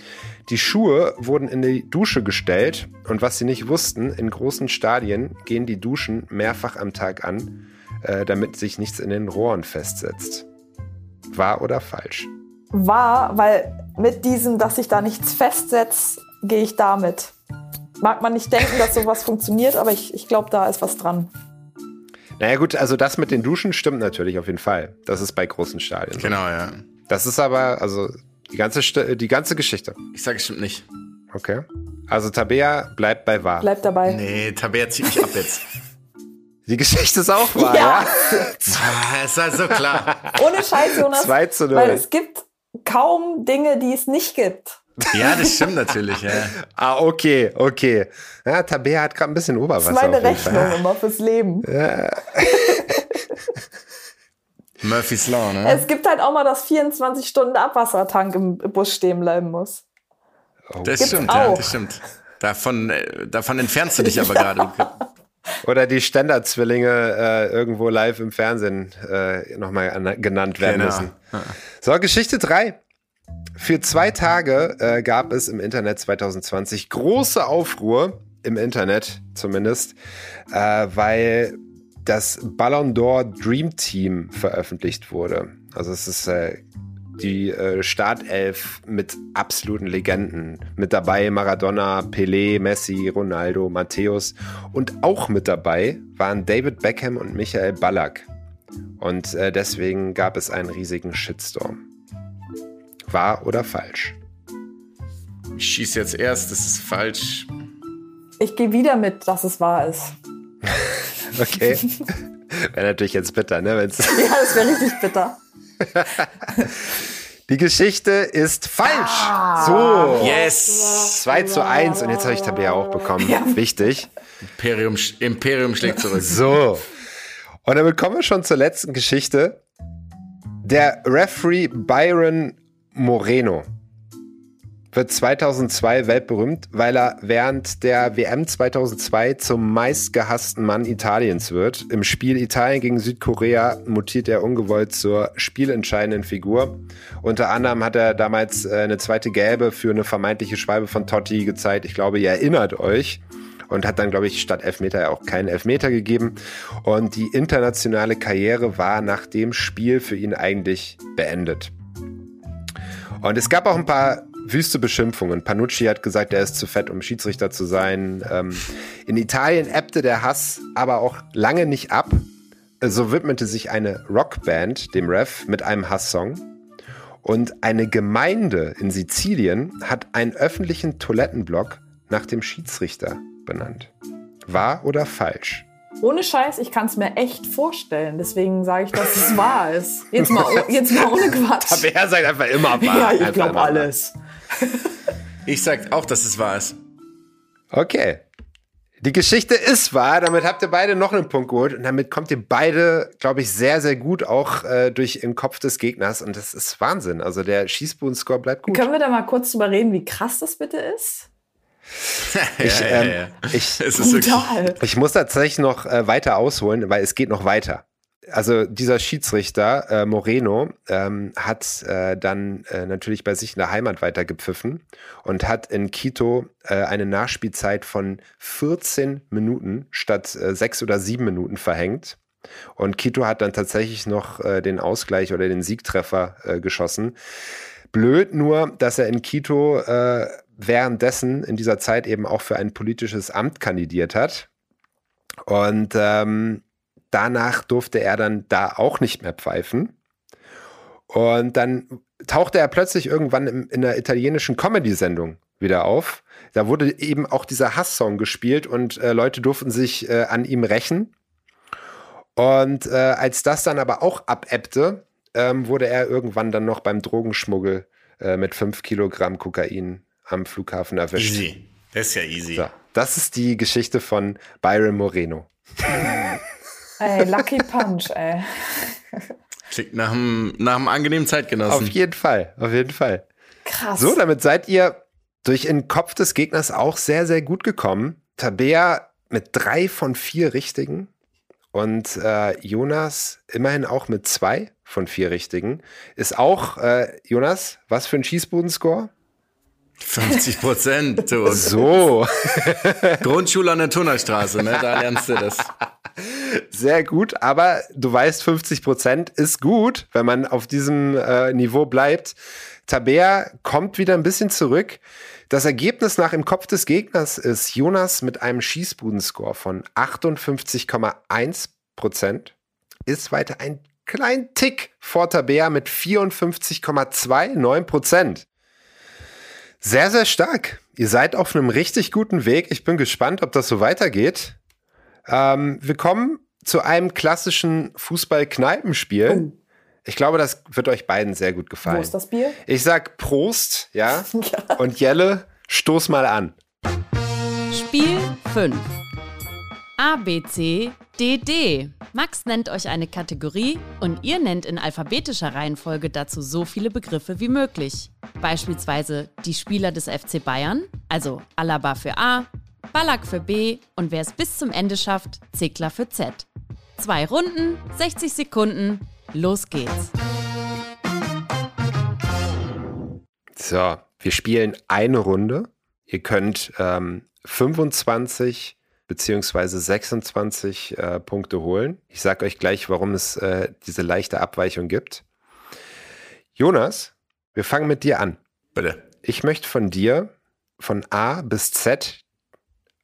Die Schuhe wurden in die Dusche gestellt und was sie nicht wussten, in großen Stadien gehen die Duschen mehrfach am Tag an, äh, damit sich nichts in den Rohren festsetzt. Wahr oder falsch? Wahr, weil mit diesem, dass sich da nichts festsetzt, gehe ich damit mag man nicht denken, dass sowas funktioniert, aber ich, ich glaube, da ist was dran. Naja gut, also das mit den Duschen stimmt natürlich auf jeden Fall. Das ist bei großen Stadien. Genau, ja. Das ist aber, also die ganze, die ganze Geschichte. Ich sage, es stimmt nicht. Okay. Also Tabea bleibt bei wahr. Bleibt dabei. Nee, Tabea zieht mich ab jetzt. Die Geschichte ist auch wahr, ja. ja? ist halt so klar. Ohne Scheiß, Jonas. 2 zu 0. Weil es gibt kaum Dinge, die es nicht gibt. Ja, das stimmt natürlich, ja. ah, okay, okay. Ja, Tabea hat gerade ein bisschen Oberwasser. Das ist meine Rechnung immer fürs Leben. Ja. Murphy's Law, ne? Es gibt halt auch mal, dass 24 Stunden Abwassertank im Bus stehen bleiben muss. Oh. Das Gibt's stimmt, auch. ja, das stimmt. Davon, äh, davon entfernst du dich aber ja. gerade. Oder die Ständerzwillinge äh, irgendwo live im Fernsehen äh, nochmal genannt werden genau. müssen. So, Geschichte 3. Für zwei Tage äh, gab es im Internet 2020 große Aufruhr, im Internet zumindest, äh, weil das Ballon d'Or Dream Team veröffentlicht wurde. Also es ist äh, die äh, Startelf mit absoluten Legenden. Mit dabei Maradona, Pelé, Messi, Ronaldo, Matthäus. Und auch mit dabei waren David Beckham und Michael Ballack. Und äh, deswegen gab es einen riesigen Shitstorm. Wahr oder falsch? Ich schieße jetzt erst, das ist falsch. Ich gehe wieder mit, dass es wahr ist. okay. wäre natürlich jetzt bitter, ne? Wenn's ja, das wäre richtig bitter. Die Geschichte ist falsch. Ah, so. Yes. 2 zu 1. Und jetzt habe ich Tabea auch bekommen. Ja. Wichtig. Imperium, Imperium schlägt zurück. So. Und damit kommen wir schon zur letzten Geschichte. Der Referee Byron Moreno wird 2002 weltberühmt, weil er während der WM 2002 zum meistgehassten Mann Italiens wird. Im Spiel Italien gegen Südkorea mutiert er ungewollt zur spielentscheidenden Figur. Unter anderem hat er damals äh, eine zweite Gelbe für eine vermeintliche Schwalbe von Totti gezeigt. Ich glaube, ihr erinnert euch. und hat dann, glaube ich, statt Elfmeter auch keinen Elfmeter gegeben. Und die internationale Karriere war nach dem Spiel für ihn eigentlich beendet. Und es gab auch ein paar wüste Beschimpfungen. Panucci hat gesagt, er ist zu fett, um Schiedsrichter zu sein. Ähm, in Italien ebbte der Hass aber auch lange nicht ab. So widmete sich eine Rockband dem Ref mit einem Hasssong. Und eine Gemeinde in Sizilien hat einen öffentlichen Toilettenblock nach dem Schiedsrichter benannt. Wahr oder falsch? Ohne Scheiß, ich kann es mir echt vorstellen. Deswegen sage ich, dass es wahr ist. Jetzt mal, jetzt mal ohne Quatsch. Aber er sagt einfach immer wahr. Ja, ich glaube alles. Ich sag auch, dass es wahr ist. Okay. Die Geschichte ist wahr, damit habt ihr beide noch einen Punkt geholt und damit kommt ihr beide, glaube ich, sehr, sehr gut auch äh, durch den Kopf des Gegners und das ist Wahnsinn. Also der Schießbuden-Score bleibt gut. Können wir da mal kurz drüber reden, wie krass das bitte ist? ich, ähm, ich, ich, muss tatsächlich noch äh, weiter ausholen, weil es geht noch weiter. Also dieser Schiedsrichter äh, Moreno ähm, hat äh, dann äh, natürlich bei sich in der Heimat weitergepfiffen und hat in Quito äh, eine Nachspielzeit von 14 Minuten statt äh, sechs oder sieben Minuten verhängt. Und Quito hat dann tatsächlich noch äh, den Ausgleich oder den Siegtreffer geschossen. Blöd nur, dass er in Quito äh, währenddessen in dieser Zeit eben auch für ein politisches Amt kandidiert hat. Und ähm, danach durfte er dann da auch nicht mehr pfeifen. Und dann tauchte er plötzlich irgendwann in, in einer italienischen Comedy-Sendung wieder auf. Da wurde eben auch dieser Hass-Song gespielt und äh, Leute durften sich äh, an ihm rächen. Und äh, als das dann aber auch abebbte, ähm, wurde er irgendwann dann noch beim Drogenschmuggel äh, mit fünf Kilogramm Kokain am Flughafen erwischt. Easy. Das ist ja easy. So, das ist die Geschichte von Byron Moreno. ey, Lucky Punch, ey. Klingt nach einem, nach einem angenehmen Zeitgenossen. Auf jeden Fall, auf jeden Fall. Krass. So, damit seid ihr durch den Kopf des Gegners auch sehr, sehr gut gekommen. Tabea mit drei von vier Richtigen und äh, Jonas immerhin auch mit zwei von vier Richtigen. Ist auch, äh, Jonas, was für ein Schießbodenscore? 50 Prozent. So. Grundschule an der Tunnerstraße, ne? Da lernst du das. Sehr gut, aber du weißt, 50 Prozent ist gut, wenn man auf diesem äh, Niveau bleibt. Tabea kommt wieder ein bisschen zurück. Das Ergebnis nach im Kopf des Gegners ist Jonas mit einem Schießbudenscore von 58,1 Prozent. Ist weiter ein kleinen Tick vor Tabea mit 54,29 Prozent. Sehr, sehr stark. Ihr seid auf einem richtig guten Weg. Ich bin gespannt, ob das so weitergeht. Ähm, wir kommen zu einem klassischen Fußball-Kneipenspiel. Oh. Ich glaube, das wird euch beiden sehr gut gefallen. Wo ist das Bier? Ich sag Prost, ja. ja. Und Jelle, stoß mal an. Spiel 5. A, B, C, D, D. Max nennt euch eine Kategorie und ihr nennt in alphabetischer Reihenfolge dazu so viele Begriffe wie möglich. Beispielsweise die Spieler des FC Bayern, also Alaba für A, Ballack für B und wer es bis zum Ende schafft, Zickler für Z. Zwei Runden, 60 Sekunden, los geht's. So, wir spielen eine Runde. Ihr könnt ähm, 25 beziehungsweise 26 äh, Punkte holen. Ich sage euch gleich, warum es äh, diese leichte Abweichung gibt. Jonas, wir fangen mit dir an. Bitte. Ich möchte von dir von A bis Z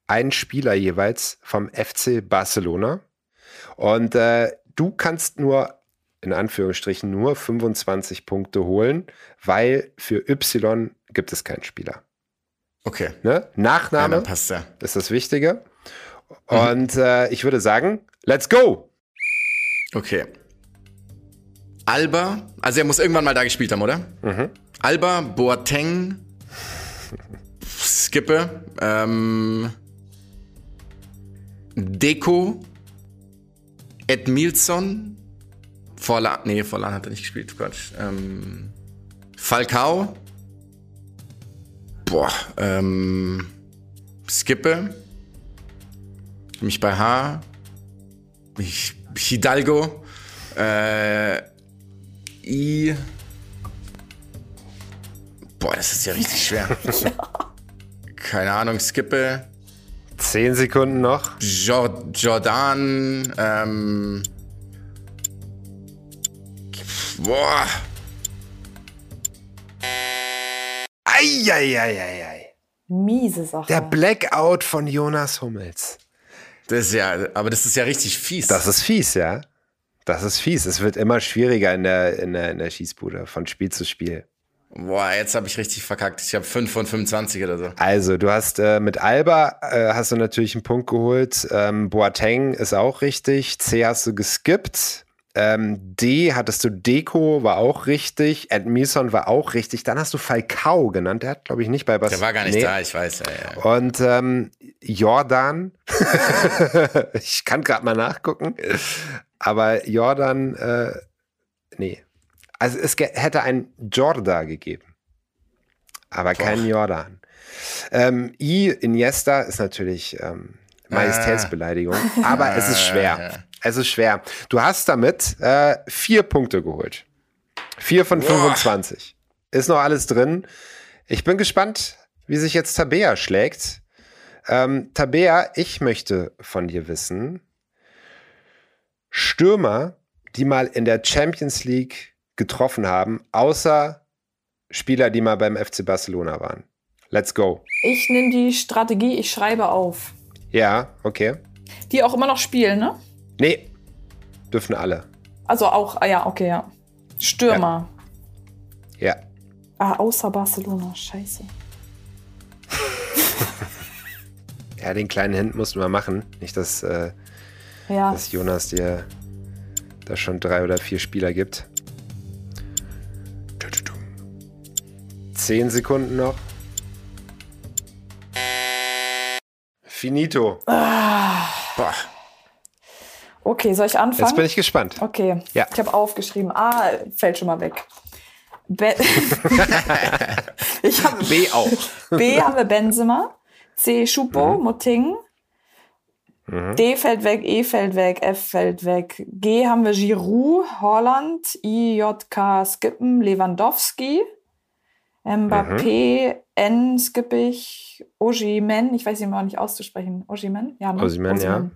einen Spieler jeweils vom FC Barcelona. Und äh, du kannst nur, in Anführungsstrichen, nur 25 Punkte holen, weil für Y gibt es keinen Spieler. Okay. Ne? Nachname ja, passt ja. ist das Wichtige. Und äh, ich würde sagen, let's go! Okay. Alba, also er muss irgendwann mal da gespielt haben, oder? Mhm. Alba, Boateng, Skippe, ähm, Deko, Edmilson, Forlan, nee, Forlan hat er nicht gespielt, Quatsch. Ähm, Falcao, boah, ähm, Skippe, mich bei H. Hidalgo. Äh, I. Boah, das ist ja richtig schwer. Keine Ahnung, skippe. Zehn Sekunden noch. Jor Jordan, ähm. Boah. Eieieiei. Miese Sache. Der Blackout von Jonas Hummels. Das ist ja, aber das ist ja richtig fies. Das ist fies, ja. Das ist fies. Es wird immer schwieriger in der, in der, in der Schießbude von Spiel zu Spiel. Boah, jetzt habe ich richtig verkackt. Ich habe 5 von 25 oder so. Also, du hast äh, mit Alba äh, hast du natürlich einen Punkt geholt. Ähm, Boateng ist auch richtig. C hast du geskippt. Ähm, D hattest du Deko, war auch richtig. Edmison war auch richtig. Dann hast du Falcao genannt. Der hat, glaube ich, nicht bei was. Der war gar nicht nee. da, ich weiß. Ja, ja. Und ähm, Jordan. ich kann gerade mal nachgucken. Aber Jordan, äh, nee. Also es hätte ein Jorda gegeben. Aber Boah. kein Jordan. Ähm, I, Iniesta ist natürlich ähm, Majestätsbeleidigung. Ah. Aber es ist schwer. Es ist schwer. Du hast damit äh, vier Punkte geholt. Vier von Boah. 25. Ist noch alles drin. Ich bin gespannt, wie sich jetzt Tabea schlägt. Ähm, Tabea, ich möchte von dir wissen, Stürmer, die mal in der Champions League getroffen haben, außer Spieler, die mal beim FC Barcelona waren. Let's go. Ich nehme die Strategie, ich schreibe auf. Ja, okay. Die auch immer noch spielen, ne? Nee, dürfen alle. Also auch, ah ja, okay, ja. Stürmer. Ja. ja. Ah, außer Barcelona, scheiße. ja, den kleinen Hint mussten wir machen. Nicht, dass, äh, ja. dass Jonas dir da schon drei oder vier Spieler gibt. Zehn Sekunden noch. Finito. Ah. Okay, soll ich anfangen? Jetzt bin ich gespannt. Okay. Ja. Ich habe aufgeschrieben. A fällt schon mal weg. Be ich hab, B auch. B haben wir Benzema. C Schupo, mhm. Moting. Mhm. D fällt weg, E fällt weg, F fällt weg. G haben wir Giroud, Holland, I, J, K, Skippen, Lewandowski. Mbappé, mhm. N skippe ich, Ojimen, ich weiß ihn mal nicht auszusprechen. Ojimen? Ja, ne? Ojimen, ja.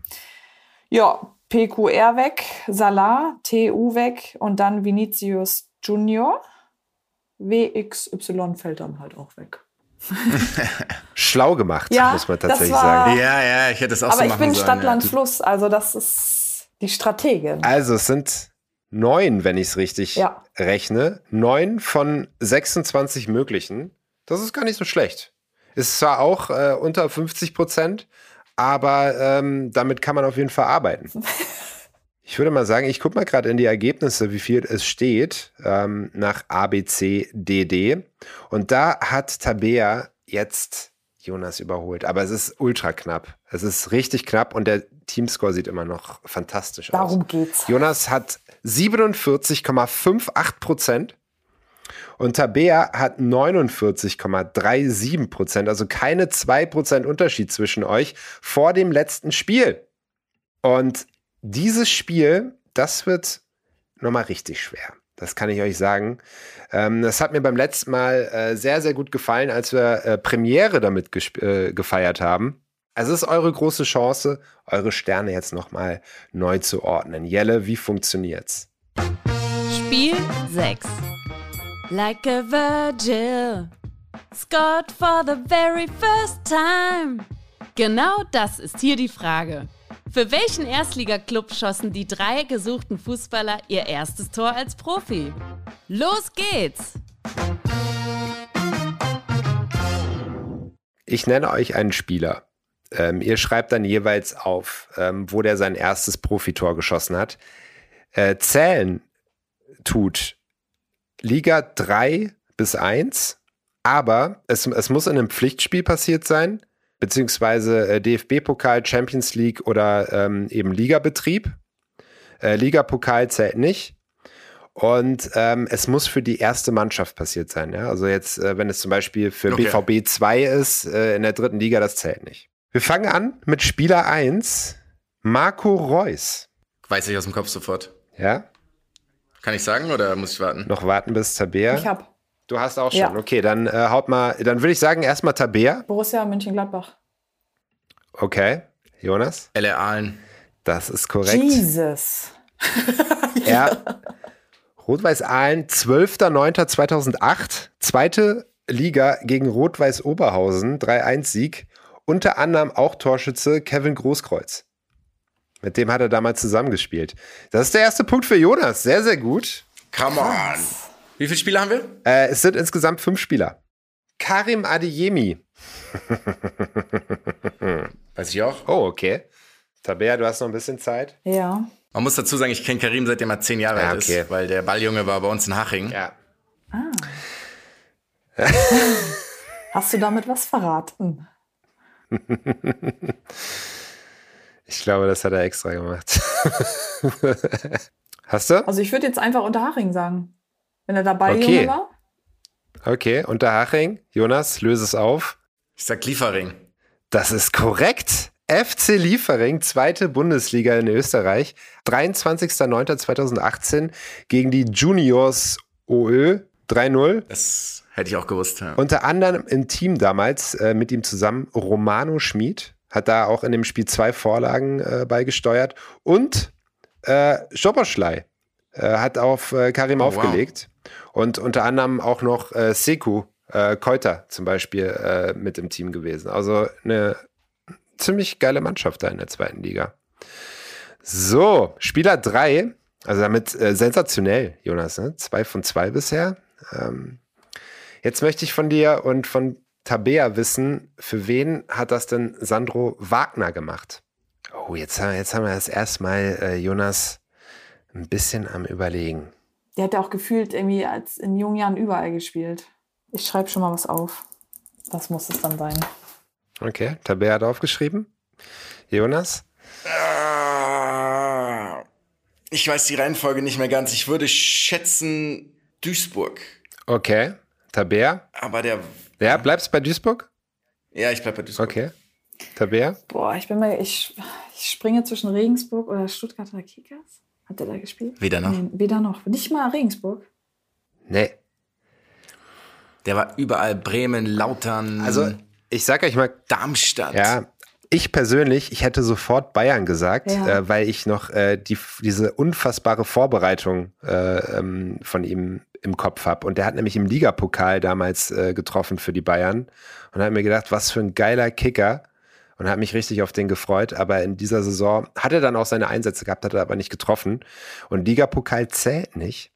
Ja, PQR weg, Salah, TU weg und dann Vinicius Junior. WXY fällt dann halt auch weg. Schlau gemacht, ja, muss man tatsächlich sagen. Ja, ja, ich hätte es auch aber so machen sollen. Aber ich bin Stadt, Land, Fluss, also das ist die Strategin. Also es sind neun, wenn ich es richtig ja. rechne. Neun von 26 möglichen. Das ist gar nicht so schlecht. Ist zwar auch äh, unter 50 Prozent, aber ähm, damit kann man auf jeden Fall arbeiten. Ich würde mal sagen, ich gucke mal gerade in die Ergebnisse, wie viel es steht ähm, nach ABCDD. Und da hat Tabea jetzt Jonas überholt. Aber es ist ultra knapp. Es ist richtig knapp und der Teamscore sieht immer noch fantastisch aus. Darum geht's. Jonas hat 47,58 Prozent und Tabea hat 49,37 Prozent. Also keine 2 Prozent Unterschied zwischen euch vor dem letzten Spiel. Und dieses Spiel, das wird nochmal richtig schwer. Das kann ich euch sagen. Ähm, das hat mir beim letzten Mal äh, sehr, sehr gut gefallen, als wir äh, Premiere damit äh, gefeiert haben. Also es ist eure große Chance, eure Sterne jetzt nochmal neu zu ordnen. Jelle, wie funktioniert's? Spiel 6. Like a Virgil, scored for the very first time. Genau das ist hier die Frage. Für welchen Erstligaklub schossen die drei gesuchten Fußballer ihr erstes Tor als Profi? Los geht's! Ich nenne euch einen Spieler. Ähm, ihr schreibt dann jeweils auf, ähm, wo der sein erstes Profitor geschossen hat. Äh, zählen tut Liga 3 bis 1, aber es, es muss in einem Pflichtspiel passiert sein, beziehungsweise äh, DFB-Pokal, Champions League oder ähm, eben Ligabetrieb. Äh, Ligapokal zählt nicht. Und ähm, es muss für die erste Mannschaft passiert sein. Ja? Also jetzt, äh, wenn es zum Beispiel für okay. BVB 2 ist, äh, in der dritten Liga, das zählt nicht. Wir fangen an mit Spieler 1, Marco Reus. Weiß ich aus dem Kopf sofort. Ja? Kann ich sagen oder muss ich warten? Noch warten bis Tabea. Ich hab. Du hast auch schon. Ja. Okay, dann äh, haut mal, dann würde ich sagen, erstmal Tabea. Borussia Mönchengladbach. Okay. Jonas? LR Aalen. Das ist korrekt. Jesus. Ja. Rot-Weiß Aalen, 12.09.2008, zweite Liga gegen Rot-Weiß Oberhausen, 3-1-Sieg. Unter anderem auch Torschütze Kevin Großkreuz. Mit dem hat er damals zusammengespielt. Das ist der erste Punkt für Jonas. Sehr, sehr gut. Come on. Wie viele Spiele haben wir? Äh, es sind insgesamt fünf Spieler. Karim Adeyemi. Weiß ich auch. Oh, okay. Tabea, du hast noch ein bisschen Zeit. Ja. Man muss dazu sagen, ich kenne Karim seitdem er zehn Jahre Ja, alt okay. ist, weil der Balljunge war bei uns in Haching. Ja. Hast du damit was verraten? Ich glaube, das hat er extra gemacht. Hast du? Also ich würde jetzt einfach Unterhaching sagen. Wenn er dabei Okay. Junge war. Okay, Unterhaching. Jonas, löse es auf. Ich sag Liefering. Das ist korrekt. FC Liefering, zweite Bundesliga in Österreich, 23.09.2018 gegen die Juniors OÖ 3-0. Das hätte ich auch gewusst. Ja. Unter anderem im Team damals äh, mit ihm zusammen Romano Schmid, hat da auch in dem Spiel zwei Vorlagen äh, beigesteuert und äh, Schoberschlei äh, hat auf äh, Karim Oh, wow. aufgelegt und unter anderem auch noch äh, Seku äh, Keuter zum Beispiel mit im Team gewesen. Also eine ziemlich geile Mannschaft da in der zweiten Liga. So, Spieler 3, also damit sensationell, Jonas, ne? zwei von zwei bisher. Ähm, jetzt möchte ich von dir und von Tabea wissen, für wen hat das denn Sandro Wagner gemacht? Oh, jetzt haben, jetzt haben wir das erstmal, äh, Jonas, ein bisschen am Überlegen. Der hat ja auch gefühlt irgendwie als in jungen Jahren überall gespielt. Ich schreibe schon mal was auf. Das muss es dann sein. Okay, Tabea hat aufgeschrieben. Jonas? Ah, Ich weiß die Reihenfolge nicht mehr ganz. Ich würde schätzen Duisburg. Okay, Tabea? Aber der. Ja, bleibst bei Duisburg? Ja, ich bleib bei Duisburg. Okay. Tabea? Boah, ich bin mal, ich, ich springe zwischen Regensburg oder Stuttgarter Kickers. Hat der da gespielt? Weder noch. Nee, weder noch. Nicht mal Regensburg. Nee. Der war überall Bremen, Lautern, Also, ich sag euch mal, Darmstadt. Ja, ich persönlich, ich hätte sofort Bayern gesagt, Ja. äh, weil ich noch äh, die, diese unfassbare Vorbereitung äh, ähm, von ihm im Kopf habe. Und der hat nämlich im Ligapokal damals äh, getroffen für die Bayern und hat mir gedacht, was für ein geiler Kicker. Und hat mich richtig auf den gefreut. Aber in dieser Saison hat er dann auch seine Einsätze gehabt, hat er aber nicht getroffen. Und Ligapokal zählt nicht.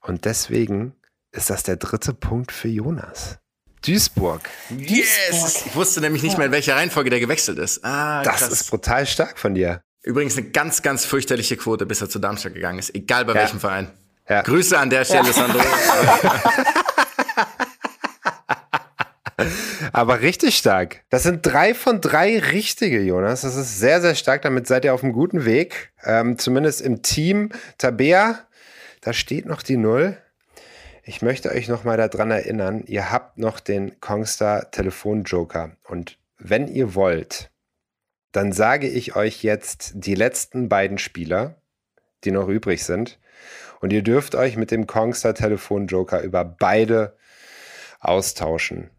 Und deswegen ist das der dritte Punkt für Jonas. Duisburg. Yes! Ich wusste nämlich nicht mehr, in welcher Reihenfolge der gewechselt ist. Ah, Das krass. ist brutal stark von dir. Übrigens eine ganz, ganz fürchterliche Quote, bis er zu Darmstadt gegangen ist. Egal bei Ja. welchem Verein. Ja. Grüße an der Stelle, Sandro. Aber richtig stark. Das sind drei von drei richtige, Jonas. Das ist sehr, sehr stark. Damit seid ihr auf einem guten Weg. Ähm, zumindest im Team. Tabea, da steht noch die Null. Ich möchte euch noch mal daran erinnern, ihr habt noch den Kongstar Telefonjoker. Und wenn ihr wollt, dann sage ich euch jetzt die letzten beiden Spieler, die noch übrig sind. Und ihr dürft euch mit dem Kongstar Telefonjoker über beide austauschen.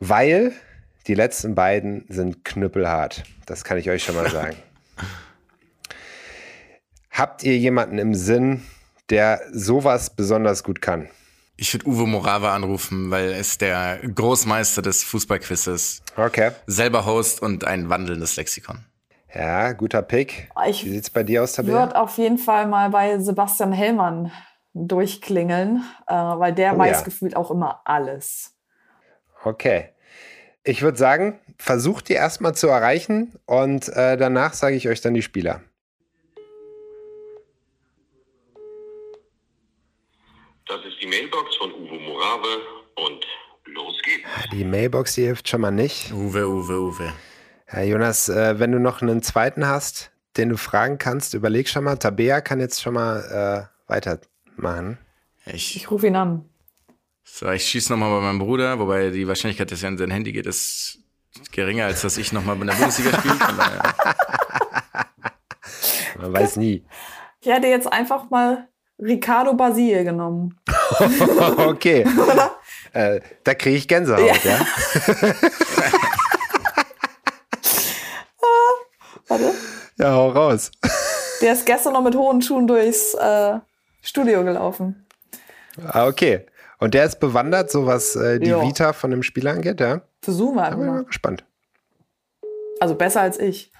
Weil die letzten beiden sind knüppelhart. Das kann ich euch schon mal sagen. Habt ihr jemanden im Sinn, der sowas besonders gut kann? Ich würde Uwe Morava anrufen, weil er ist der Großmeister des Fußballquizzes. Okay. Selber Host und ein wandelndes Lexikon. Ja, guter Pick. Ich Wie sieht's bei dir aus, Ich Tabea? würde auf jeden Fall mal bei Sebastian Hellmann durchklingeln, äh, weil der Oh weiß ja. gefühlt auch immer alles. Okay. Ich würde sagen, versucht die erstmal zu erreichen und äh, danach sage ich euch dann die Spieler. Das ist die Mailbox von Uwe Morave und los geht's. Die Mailbox, die hilft schon mal nicht. Uwe, Uwe, Uwe. Ja, Jonas, äh, wenn du noch einen zweiten hast, den du fragen kannst, überleg schon mal. Tabea kann jetzt schon mal äh, weitermachen. Ich, Ich rufe ihn an. so, ich schieße nochmal bei meinem Bruder, wobei die Wahrscheinlichkeit, dass er an sein Handy geht, ist geringer, als dass ich nochmal in der Bundesliga spiele. Man weiß nie. Ich hätte jetzt einfach mal Ricardo Basil genommen. okay. äh, da kriege ich Gänsehaut, ja. Warte. Ja, hau raus. Der ist gestern noch mit hohen Schuhen durchs äh, Studio gelaufen. Ah, okay. Und der ist bewandert, so was äh, die Ja. Vita von dem Spiel angeht, ja? Versuchen wir einfach bin ich mal mal. gespannt. Also besser als ich.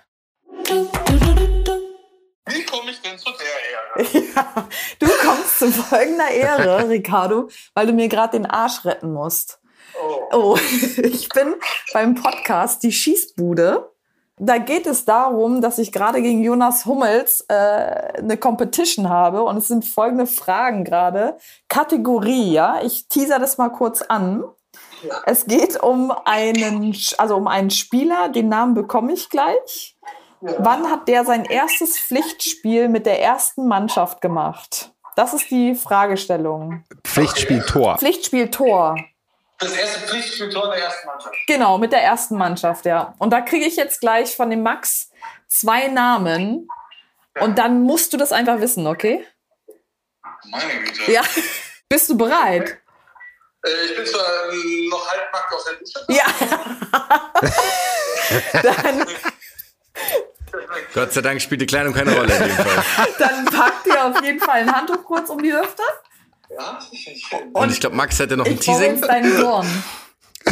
Wie komme ich denn zu der Ehre? Ja, du kommst zu folgender Ehre, Ricardo, weil du mir gerade den Arsch retten musst. Oh, ich bin beim Podcast Die Schießbude. Da geht es darum, dass ich gerade gegen Jonas Hummels äh, eine Competition habe und es sind folgende Fragen gerade. Kategorie, ja, ich teaser das mal kurz an. Es geht um einen, also um einen Spieler, den Namen bekomme ich gleich. Wann hat der sein erstes Pflichtspiel mit der ersten Mannschaft gemacht? Das ist die Fragestellung. Pflichtspiel Tor. Pflichtspiel Tor. Das erste Pflichtspieltor der ersten Mannschaft. Genau, mit der ersten Mannschaft, ja. Und da kriege ich jetzt gleich von dem Max zwei Namen. Und dann musst du das einfach wissen, okay? Meine Güte. Ja. Bist du bereit? Äh, ich bin zwar ähm, noch halbnackt aus der Dusche. Ja. dann, Gott sei Dank spielt die Kleidung keine Rolle in dem Fall. dann pack dir auf jeden Fall ein Handtuch kurz um die Hüfte. Ja, Und ich glaube, Max hätte noch ein Ich brauche Teasing. jetzt deinen Dorn.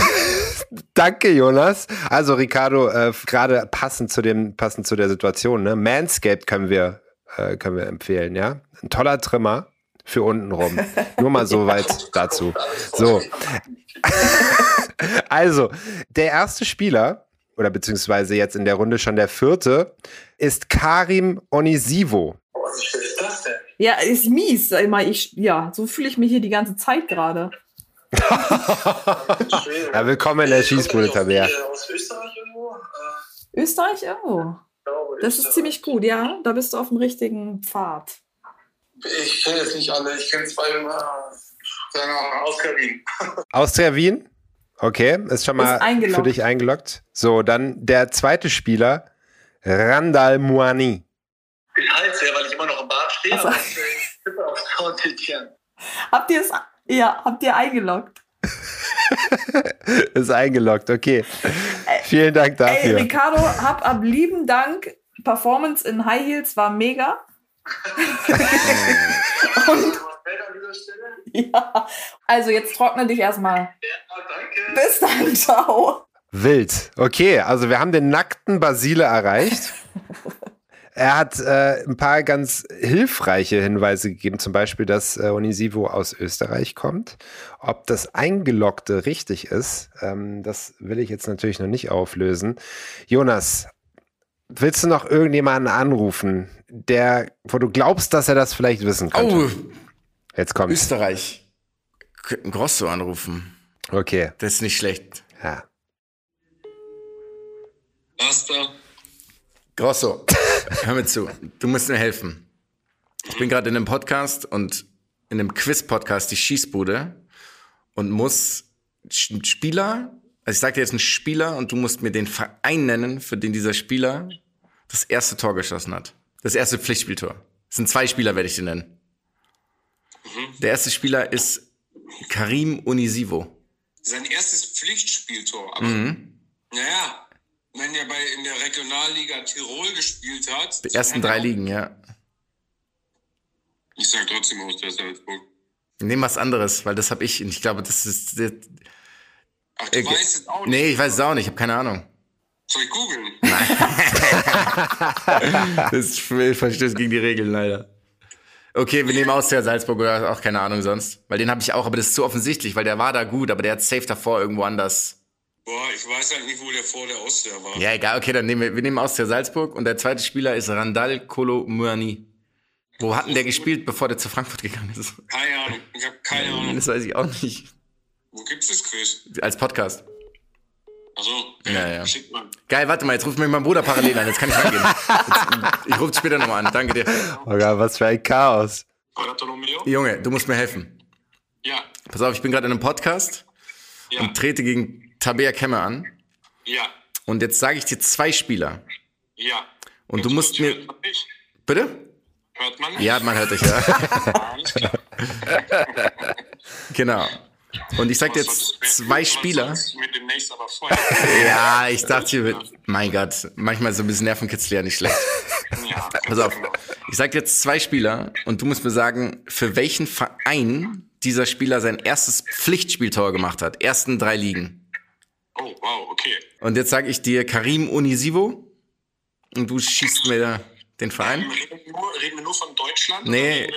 Danke, Jonas. Also, Ricardo, äh, gerade passend zu dem, passend zu der Situation, ne? Manscaped können wir, äh, können wir empfehlen, ja? Ein toller Trimmer für unten rum. Nur mal so weit dazu. So. also, der erste Spieler, oder beziehungsweise jetzt in der Runde schon der vierte, ist Karim Onisivo. Ja, ist mies. Sag mal, ich, ja, so fühle ich mich hier die ganze Zeit gerade. Ja, willkommen in der Schießbude, Tabea. Äh, Aus Österreich irgendwo? Äh, Österreich? Oh. glaube, Das ist ziemlich gut, ja. Da bist du auf dem richtigen Pfad. Ich kenne jetzt nicht alle. Ich kenne zwei immer. Sagen wir mal, aus Karin. Austria Wien. Okay, ist schon mal Ist eingeloggt. für dich eingeloggt. So, dann der zweite Spieler, Randall Moani. Ich halte sehr, weil ich immer noch im Bad stehe. Ach so. aber ich, äh, tippe auf Saint-Étienne. Habt ihr es? Ja, habt ihr eingeloggt? Ist eingeloggt, okay. Vielen Dank Ey, dafür. Ricardo, hab ab lieben Dank. Performance in High Heels war mega. Und ja, also jetzt trockne dich erstmal. Ja. Bis dann, ciao. Wild. Okay, also wir haben den nackten Basile erreicht. Er hat äh, ein paar ganz hilfreiche Hinweise gegeben, zum Beispiel, dass äh, Onisivo aus Österreich kommt. Ob das Eingeloggte richtig ist, ähm, das will ich jetzt natürlich noch nicht auflösen. Jonas, willst du noch irgendjemanden anrufen, der, wo du glaubst, dass er das vielleicht wissen könnte? Oh, Jetzt kommt's. Österreich. Könnten Grosso anrufen. Okay, Das ist nicht schlecht. ja. Master. Grosso, hör mir zu. Du musst mir helfen. Ich bin gerade in einem Podcast und in einem Quiz-Podcast, die Schießbude, und muss einen Spieler, also ich sag dir jetzt einen Spieler und du musst mir den Verein nennen, für den dieser Spieler das erste Tor geschossen hat. Das erste Pflichtspieltor. Es sind zwei Spieler, werde ich dir nennen. Der erste Spieler ist Karim Unisivo. Sein erstes Pflichtspieltor. Aber Mhm. naja, wenn er bei in der Regionalliga Tirol gespielt hat. Die ersten drei Ligen, ja. Ich sag trotzdem aus der Salzburg. Nehm was anderes, weil das habe ich. Ich glaube, das ist. Das, Ach, du äh, weißt es auch nicht. nee, ich weiß es auch nicht. Ich habe keine Ahnung. Soll ich googeln? Das verstößt gegen die Regeln leider. Okay, wir nehmen Austria Salzburg oder auch keine Ahnung sonst. Weil den habe ich auch, aber das ist zu offensichtlich, weil der war da gut, aber der hat safe davor irgendwo anders. Boah, ich weiß halt nicht, wo der vor der Austria war. Ja, egal, okay, dann nehmen wir, wir nehmen Austria Salzburg und der zweite Spieler ist Randall Kolo Muani. Wo hat denn der gespielt, bevor der zu Frankfurt gegangen ist? Keine Ahnung. Ich habe keine Ahnung. Das weiß ich auch nicht. Wo gibt's das Quiz? Als Podcast. Achso, Ja, ja. Schickt man. Geil, warte mal, jetzt ruft mich mein Bruder parallel an, jetzt kann ich reingehen. Jetzt, ich rufe später nochmal an, danke dir. Oh Gott, was für ein Chaos. Bartolomeo? Junge, du musst mir helfen. Ja, Pass auf, ich bin gerade in einem Podcast ja, und trete gegen Tabea Kemme an. ja, Und jetzt sage ich dir zwei Spieler. ja. Und du musst mir. Bitte? Hört man mich? Ja, man hört dich, ja. Genau. Und ich sag dir jetzt zwei Spieler. Ja, ich dachte, Mein Gott, manchmal so ein bisschen Nervenkitzel ja nicht schlecht. Ja, Pass auf, ich sag dir jetzt zwei Spieler und du musst mir sagen, für welchen Verein dieser Spieler sein erstes Pflichtspieltor gemacht hat. Ersten drei Ligen. Oh, wow, okay. Und jetzt sage ich dir Karim Unisivo und du schießt mir den Verein. Reden, wir nur, reden wir nur von Deutschland? Nee,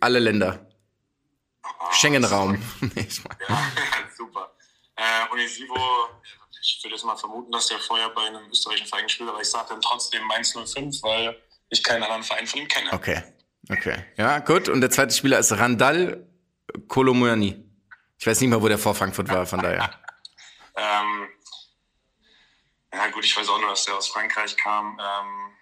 alle Länder. Schengen-Raum. Ich mein- Ja, super. Äh, Unisivo, ich würde jetzt mal vermuten, dass der vorher bei einem österreichischen Verein gespielt hat, aber ich sage dann trotzdem Mainz 05, weil ich keinen anderen Verein von ihm kenne. Okay, okay. Ja, gut. Und der zweite Spieler ist Randall Kolomoyani. Ich weiß nicht mal, wo der vor Frankfurt war, von daher. Ähm, ja gut, ich weiß auch nur, dass der aus Frankreich kam. Ähm,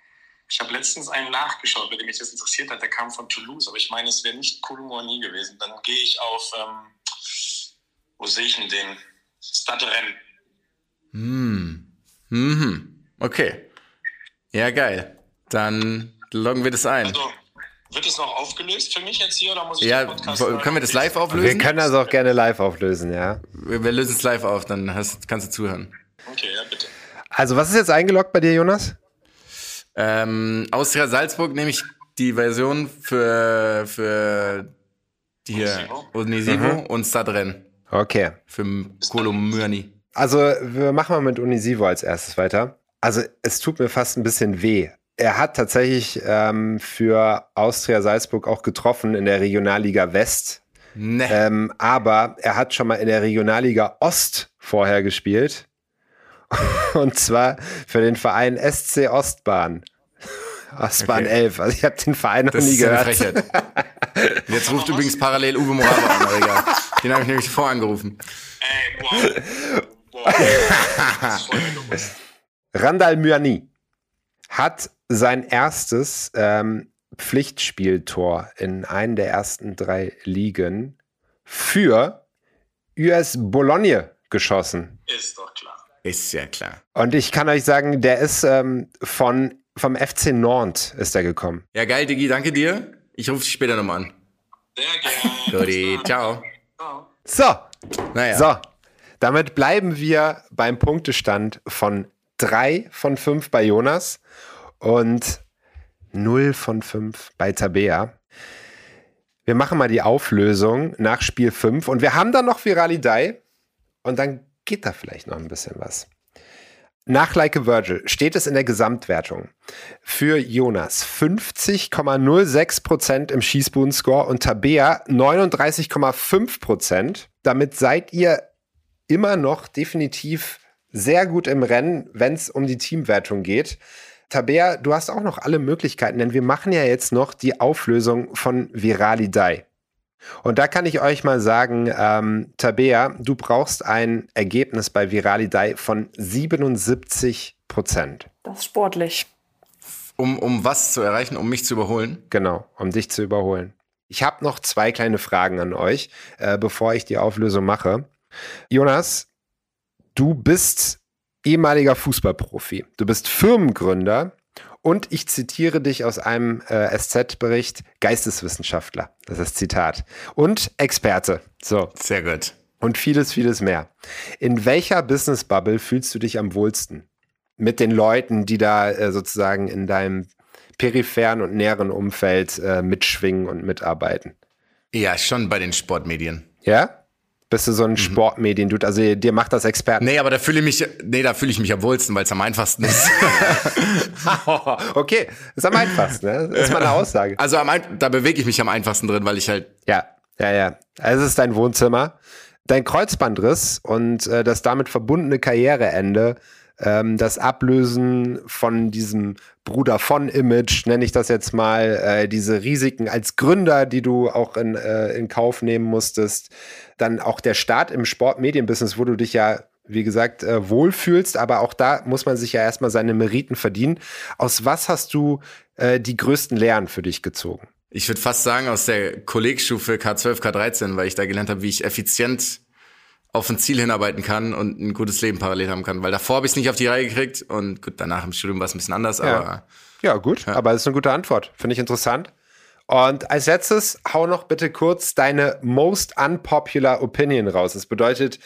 ich habe letztens einen nachgeschaut, bei dem mich das interessiert hat. Der kam von Toulouse, aber ich meine, es wäre nicht Koulibaly gewesen. Dann gehe ich auf, ähm, wo sehe ich denn den? Stade Rennes. Hm. Mhm. Okay. Ja, geil. Dann loggen wir das ein. Also, wird es noch aufgelöst für mich jetzt hier oder muss ich Ja, den Podcast können wir das live Wir auflösen? können das auch gerne live auflösen, ja. Wir, wir lösen es live auf, dann hast, kannst du zuhören. Okay, ja, bitte. Also, was ist jetzt eingeloggt bei dir, Jonas? Ähm, Austria Salzburg nehme ich die Version für, für hier Unisivo Mhm. und Stadren Okay. für Kolomyani. Also, wir machen mal mit Unisivo als erstes weiter. Also, es tut mir fast ein bisschen weh. Er hat tatsächlich ähm, für Austria Salzburg auch getroffen in der Regionalliga West. Ne. Ähm, aber er hat schon mal in der Regionalliga Ost vorher gespielt. Und zwar für den Verein SC Ostbahn. Ostbahn Okay. 11. Also ich habe den Verein noch Das nie ist eine gehört. Frechheit. Jetzt ruft übrigens parallel Uwe Morava an, aber egal. Den habe ich nämlich vorangerufen. Ey, wow. wow. Randall Myani hat sein erstes ähm, Pflichtspieltor in einen der ersten drei Ligen für US Bologna geschossen. Ist doch klar. Ist ja klar. Und ich kann euch sagen, der ist ähm, von, vom FC Nantes ist er gekommen. Ja, geil, Diggi, danke dir. Ich rufe dich später nochmal an. Sehr gerne. Ciao. Ciao. So, Naja. so. Damit bleiben wir beim Punktestand von drei von fünf bei Jonas und 0 von 5 bei Tabea. Wir machen mal die Auflösung nach Spiel 5 und wir haben dann noch Viralidei und dann geht da vielleicht noch ein bisschen was. Nach Like a Virgil steht es in der Gesamtwertung für Jonas 50,06% im Schießbuden-Score und Tabea 39,5%. Damit seid ihr immer noch definitiv sehr gut im Rennen, wenn es um die Teamwertung geht. Tabea, du hast auch noch alle Möglichkeiten, denn wir machen ja jetzt noch die Auflösung von Viralidei. Und da kann ich euch mal sagen, ähm, Tabea, du brauchst ein Ergebnis bei Viralidei von 77 Prozent. Das ist sportlich. Um, um was zu erreichen, um mich zu überholen? Genau, um dich zu überholen. Ich habe noch zwei kleine Fragen an euch, äh, bevor ich die Auflösung mache. Jonas, du bist ehemaliger Fußballprofi. Du bist Firmengründer und ich zitiere dich aus einem äh, SZ-Bericht, Geisteswissenschaftler. Das ist das Zitat. Und Experte. So. Sehr gut. Und vieles, vieles mehr. In welcher Business-Bubble fühlst du dich am wohlsten? Mit den Leuten, die da äh, sozusagen in deinem peripheren und näheren Umfeld äh, mitschwingen und mitarbeiten. Ja, schon bei den Sportmedien. Ja? Bist du so ein Sportmedien-Dude? Also dir macht das Experten. Nee, aber da fühle ich mich, nee, da fühle ich mich am wohlsten, weil es am einfachsten ist. okay, ist am einfachsten, ne? Das ist mal eine Aussage. Also am, da bewege ich mich am einfachsten drin, weil ich halt, Ja, ja, ja. Also es ist dein Wohnzimmer. Dein Kreuzbandriss und äh, das damit verbundene Karriereende, ähm, das Ablösen von diesem Bruder von Image, nenne ich das jetzt mal, äh, diese Risiken als Gründer, die du auch in, äh, in Kauf nehmen musstest, dann auch der Start im Sportmedienbusiness, wo du dich ja wie gesagt, äh, wohlfühlst, aber auch da muss man sich ja erstmal seine Meriten verdienen. Aus was hast du äh, die größten Lehren für dich gezogen? ich würde fast sagen, aus der Kollegstufe K12, K13, weil ich da gelernt habe, wie ich effizient auf ein Ziel hinarbeiten kann und ein gutes Leben parallel haben kann. Weil davor habe ich es nicht auf die Reihe gekriegt und gut, danach im Studium war es ein bisschen anders, Ja. aber Ja, gut, aber das ist eine gute Antwort. Finde ich interessant. Und als letztes, hau noch bitte kurz deine most unpopular opinion raus. Das bedeutet,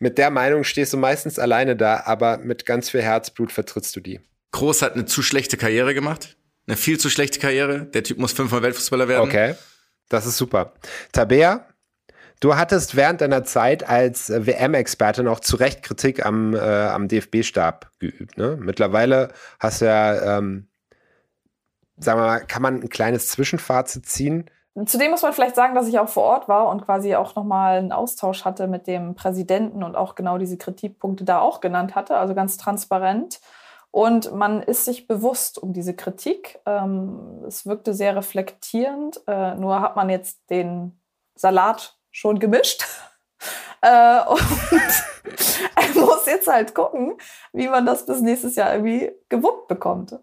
mit der Meinung stehst du meistens alleine da, aber mit ganz viel Herzblut vertrittst du die. Groß hat eine zu schlechte Karriere gemacht. Eine viel zu schlechte Karriere. Der Typ muss fünfmal Weltfußballer werden. Okay, das ist super. Tabea, du hattest während deiner Zeit als WM-Experte noch zu Recht Kritik am, äh, am DFB-Stab geübt. Ne? Mittlerweile hast du ja, ähm, sagen wir mal, kann man ein kleines Zwischenfazit ziehen. Zudem muss man vielleicht sagen, dass ich auch vor Ort war und quasi auch nochmal einen Austausch hatte mit dem Präsidenten und auch genau diese Kritikpunkte da auch genannt hatte, also ganz transparent. Und man ist sich bewusst um diese Kritik. Ähm, es wirkte sehr reflektierend. Äh, nur hat man jetzt den Salat schon gemischt. äh, und muss jetzt halt gucken, wie man das bis nächstes Jahr irgendwie gewuppt bekommt.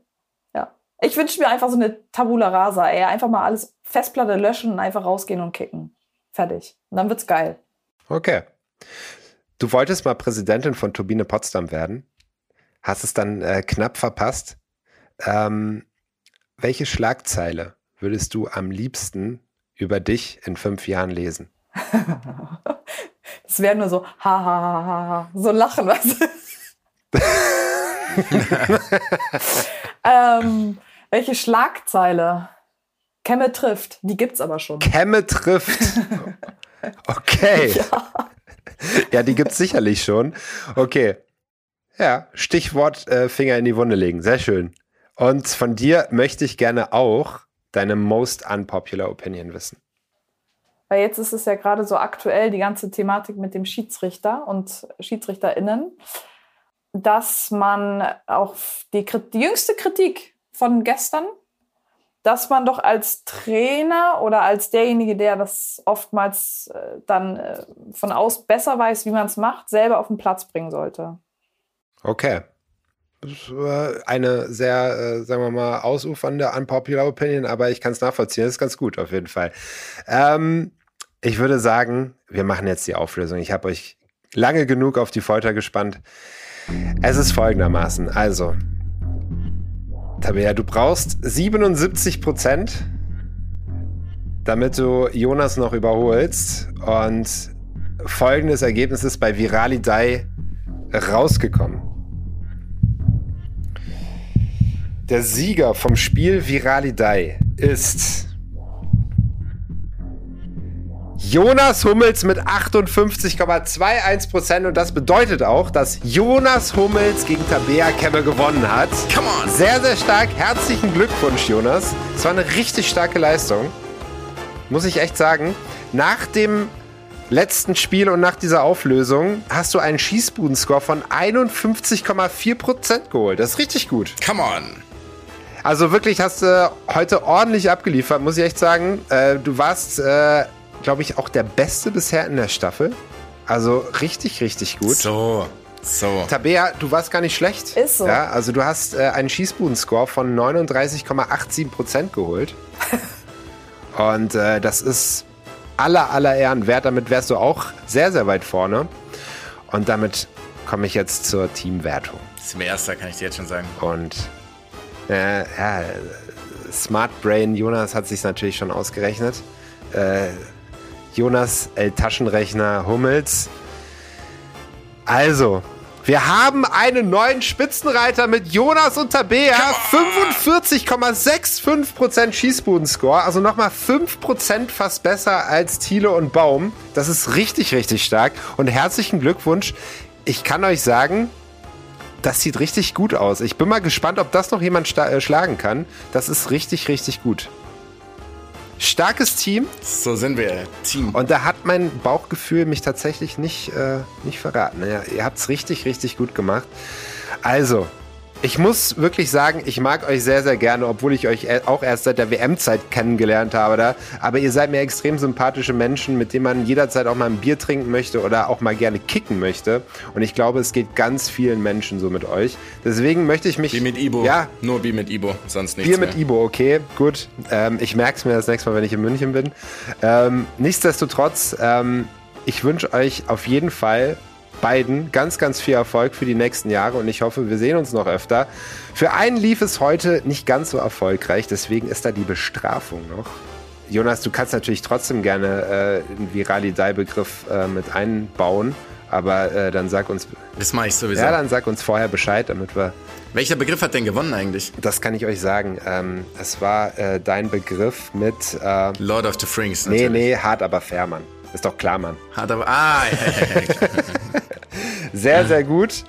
Ich wünsche mir einfach so eine Tabula rasa, ey. Einfach mal alles Festplatte löschen und einfach rausgehen und kicken. Fertig. Und dann wird's geil. Okay. Du wolltest mal Präsidentin von Turbine Potsdam werden hast es dann äh, knapp verpasst. Ähm, welche Schlagzeile würdest du am liebsten über dich in fünf Jahren lesen? das wäre nur so, ha, ha, ha, ha, ha, so lachen, weißt du? ähm, welche Schlagzeile? Kemme trifft, die gibt's aber schon. Kemme trifft. Okay. ja. ja, die gibt's sicherlich schon. Okay. Ja, Stichwort äh, Finger in die Wunde legen. Sehr schön. Und von dir möchte ich gerne auch deine most unpopular Opinion wissen. Weil jetzt ist es ja gerade so aktuell, die ganze Thematik mit dem Schiedsrichter und SchiedsrichterInnen, dass man auch die, die jüngste Kritik von gestern, dass man doch als Trainer oder als derjenige, der das oftmals äh, dann äh, von aus besser weiß, wie man es macht, selber auf den Platz bringen sollte. Okay. Eine sehr, äh, sagen wir mal, ausufernde unpopular Opinion, aber ich kann es nachvollziehen. Das ist ganz gut, auf jeden Fall. Ähm, ich würde sagen, wir machen jetzt die Auflösung. Ich habe euch lange genug auf die Folter gespannt. Es ist folgendermaßen. Also, Tabea, du brauchst 77 Prozent, damit du Jonas noch überholst. Und folgendes Ergebnis ist bei Viralidei rausgekommen. Der Sieger vom Spiel Viralidei ist Jonas Hummels mit 58,21% und das bedeutet auch, dass Jonas Hummels gegen Tabea Kemme gewonnen hat. Come on! Sehr, sehr stark. Herzlichen Glückwunsch, Jonas. Es war eine richtig starke Leistung. Muss ich echt sagen. Nach dem letzten Spiel und nach dieser Auflösung hast du einen Schießbuden-Score von 51,4% geholt. Das ist richtig gut. Come on! Also wirklich hast du heute ordentlich abgeliefert, muss ich echt sagen. Äh, du warst, äh, glaube ich, auch der Beste bisher in der Staffel. Also richtig, richtig gut. So. So. Tabea, du warst gar nicht schlecht. Ist so. Ja, also du hast äh, einen Schießbuden-Score von 39,87% geholt. Und äh, das ist aller, aller Ehren wert. Damit wärst du auch sehr, sehr weit vorne. Und damit komme ich jetzt zur Teamwertung. Das ist mir erster, kann ich dir jetzt schon sagen. Und äh, ja, Smart Brain Jonas hat sich natürlich schon ausgerechnet. Äh, Jonas, El Taschenrechner Hummels. Also, wir haben einen neuen Spitzenreiter mit Jonas und Tabea. 45,65% Schießbuden-Score. Also nochmal 5% fast besser als Thiele und Baum. Das ist richtig, richtig stark. Und herzlichen Glückwunsch. Ich kann euch sagen, das sieht richtig gut aus. Ich bin mal gespannt, ob das noch jemand äh, schlagen kann. Das ist richtig, richtig gut. Starkes Team. So sind wir, Team. Und da hat mein Bauchgefühl mich tatsächlich nicht, äh, nicht verraten. Ja, ihr habt es richtig, richtig gut gemacht. Also, ich muss wirklich sagen, ich mag euch sehr, sehr gerne, obwohl ich euch auch erst seit der WM-Zeit kennengelernt habe da. Aber ihr seid mir extrem sympathische Menschen, mit denen man jederzeit auch mal ein Bier trinken möchte oder auch mal gerne kicken möchte. Und ich glaube, es geht ganz vielen Menschen so mit euch. Deswegen möchte ich mich. Wie mit Ibo. Ja. Nur wie mit Ibo, sonst nichts. Bier mit mehr. Ibo, okay, gut. Ähm, ich merke es mir das nächste Mal, wenn ich in München bin. Ähm, nichtsdestotrotz, ähm, ich wünsche euch auf jeden Fall beiden ganz, ganz viel Erfolg für die nächsten Jahre und ich hoffe, wir sehen uns noch öfter. Für einen lief es heute nicht ganz so erfolgreich, deswegen ist da die Bestrafung noch. Jonas, du kannst natürlich trotzdem gerne äh, einen Viralidei-Begriff äh, mit einbauen, Aber äh, dann sag uns. Das mache ich sowieso. Ja, dann sag uns vorher Bescheid, damit wir. Welcher Begriff hat denn gewonnen eigentlich? Das kann ich euch sagen. Ähm, es war äh, dein Begriff mit. Äh, Lord of the Frings. nee, Natürlich. nee, hart aber fair, Mann. Ist doch klar, Mann. Hat aber. Ah, ja, ja, ja. Sehr, sehr gut.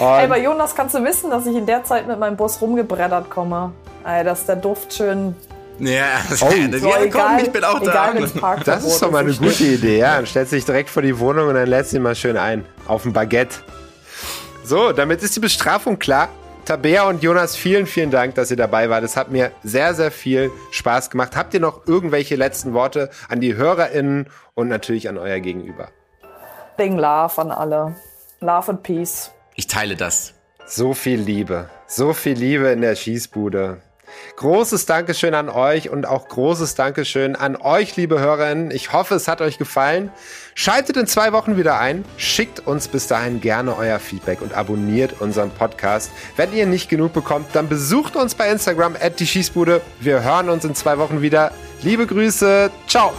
Ey, Und bei Jonas kannst du wissen, dass ich in der Zeit mit meinem Bus rumgebreddert komme. Ey, dass der Duft schön. ja, Oh. das, So, ja, komm, egal, ich bin auch egal, da. das ist doch mal eine gute. Idee, ja. Dann stellst du dich direkt vor die Wohnung und dann lässt ihn mal schön ein. Auf ein Baguette. So, damit ist die Bestrafung klar. Tabea und Jonas, vielen, vielen Dank, dass ihr dabei wart. Es hat mir sehr, sehr viel Spaß gemacht. Habt ihr noch irgendwelche letzten Worte an die HörerInnen und natürlich an euer Gegenüber? Ding Love an alle. Love and Peace. Ich teile das. So viel Liebe. So viel Liebe in der Schießbude. Großes Dankeschön an euch und auch großes Dankeschön an euch, liebe Hörerinnen. Ich hoffe, es hat euch gefallen. Schaltet in zwei Wochen wieder ein. Schickt uns bis dahin gerne euer Feedback und abonniert unseren Podcast. Wenn ihr nicht genug bekommt, dann besucht uns bei Instagram at die Schießbude. Wir hören uns in zwei Wochen wieder. Liebe Grüße. Ciao.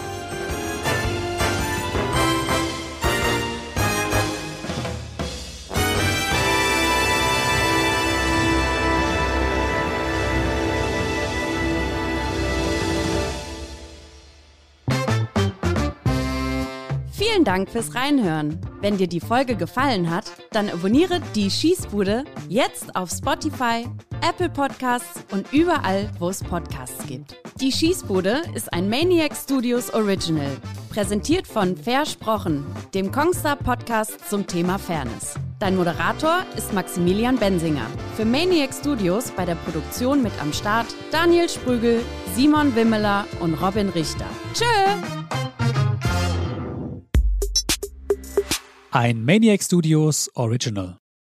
Vielen Dank fürs Reinhören. Wenn dir die Folge gefallen hat, dann abonniere die Schießbude jetzt auf Spotify, Apple Podcasts und überall, wo es Podcasts gibt. Die Schießbude ist ein Maniac Studios Original, präsentiert von Versprochen, dem Kongstar Podcast zum Thema Fairness. Dein Moderator ist Maximilian Bensinger. Für Maniac Studios bei der Produktion mit am Start Daniel Sprügel, Simon Wimmeler und Robin Richter. Tschö! Ein Maniac Studios Original.